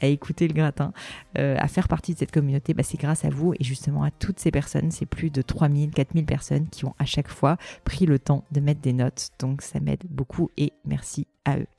à écouter le gratin, euh, à faire partie de cette communauté, bah, c'est grâce à vous et justement à toutes ces personnes. C'est plus de 3000, 4000 personnes qui ont à chaque fois pris le temps de mettre des notes. Donc ça m'aide beaucoup et merci à eux.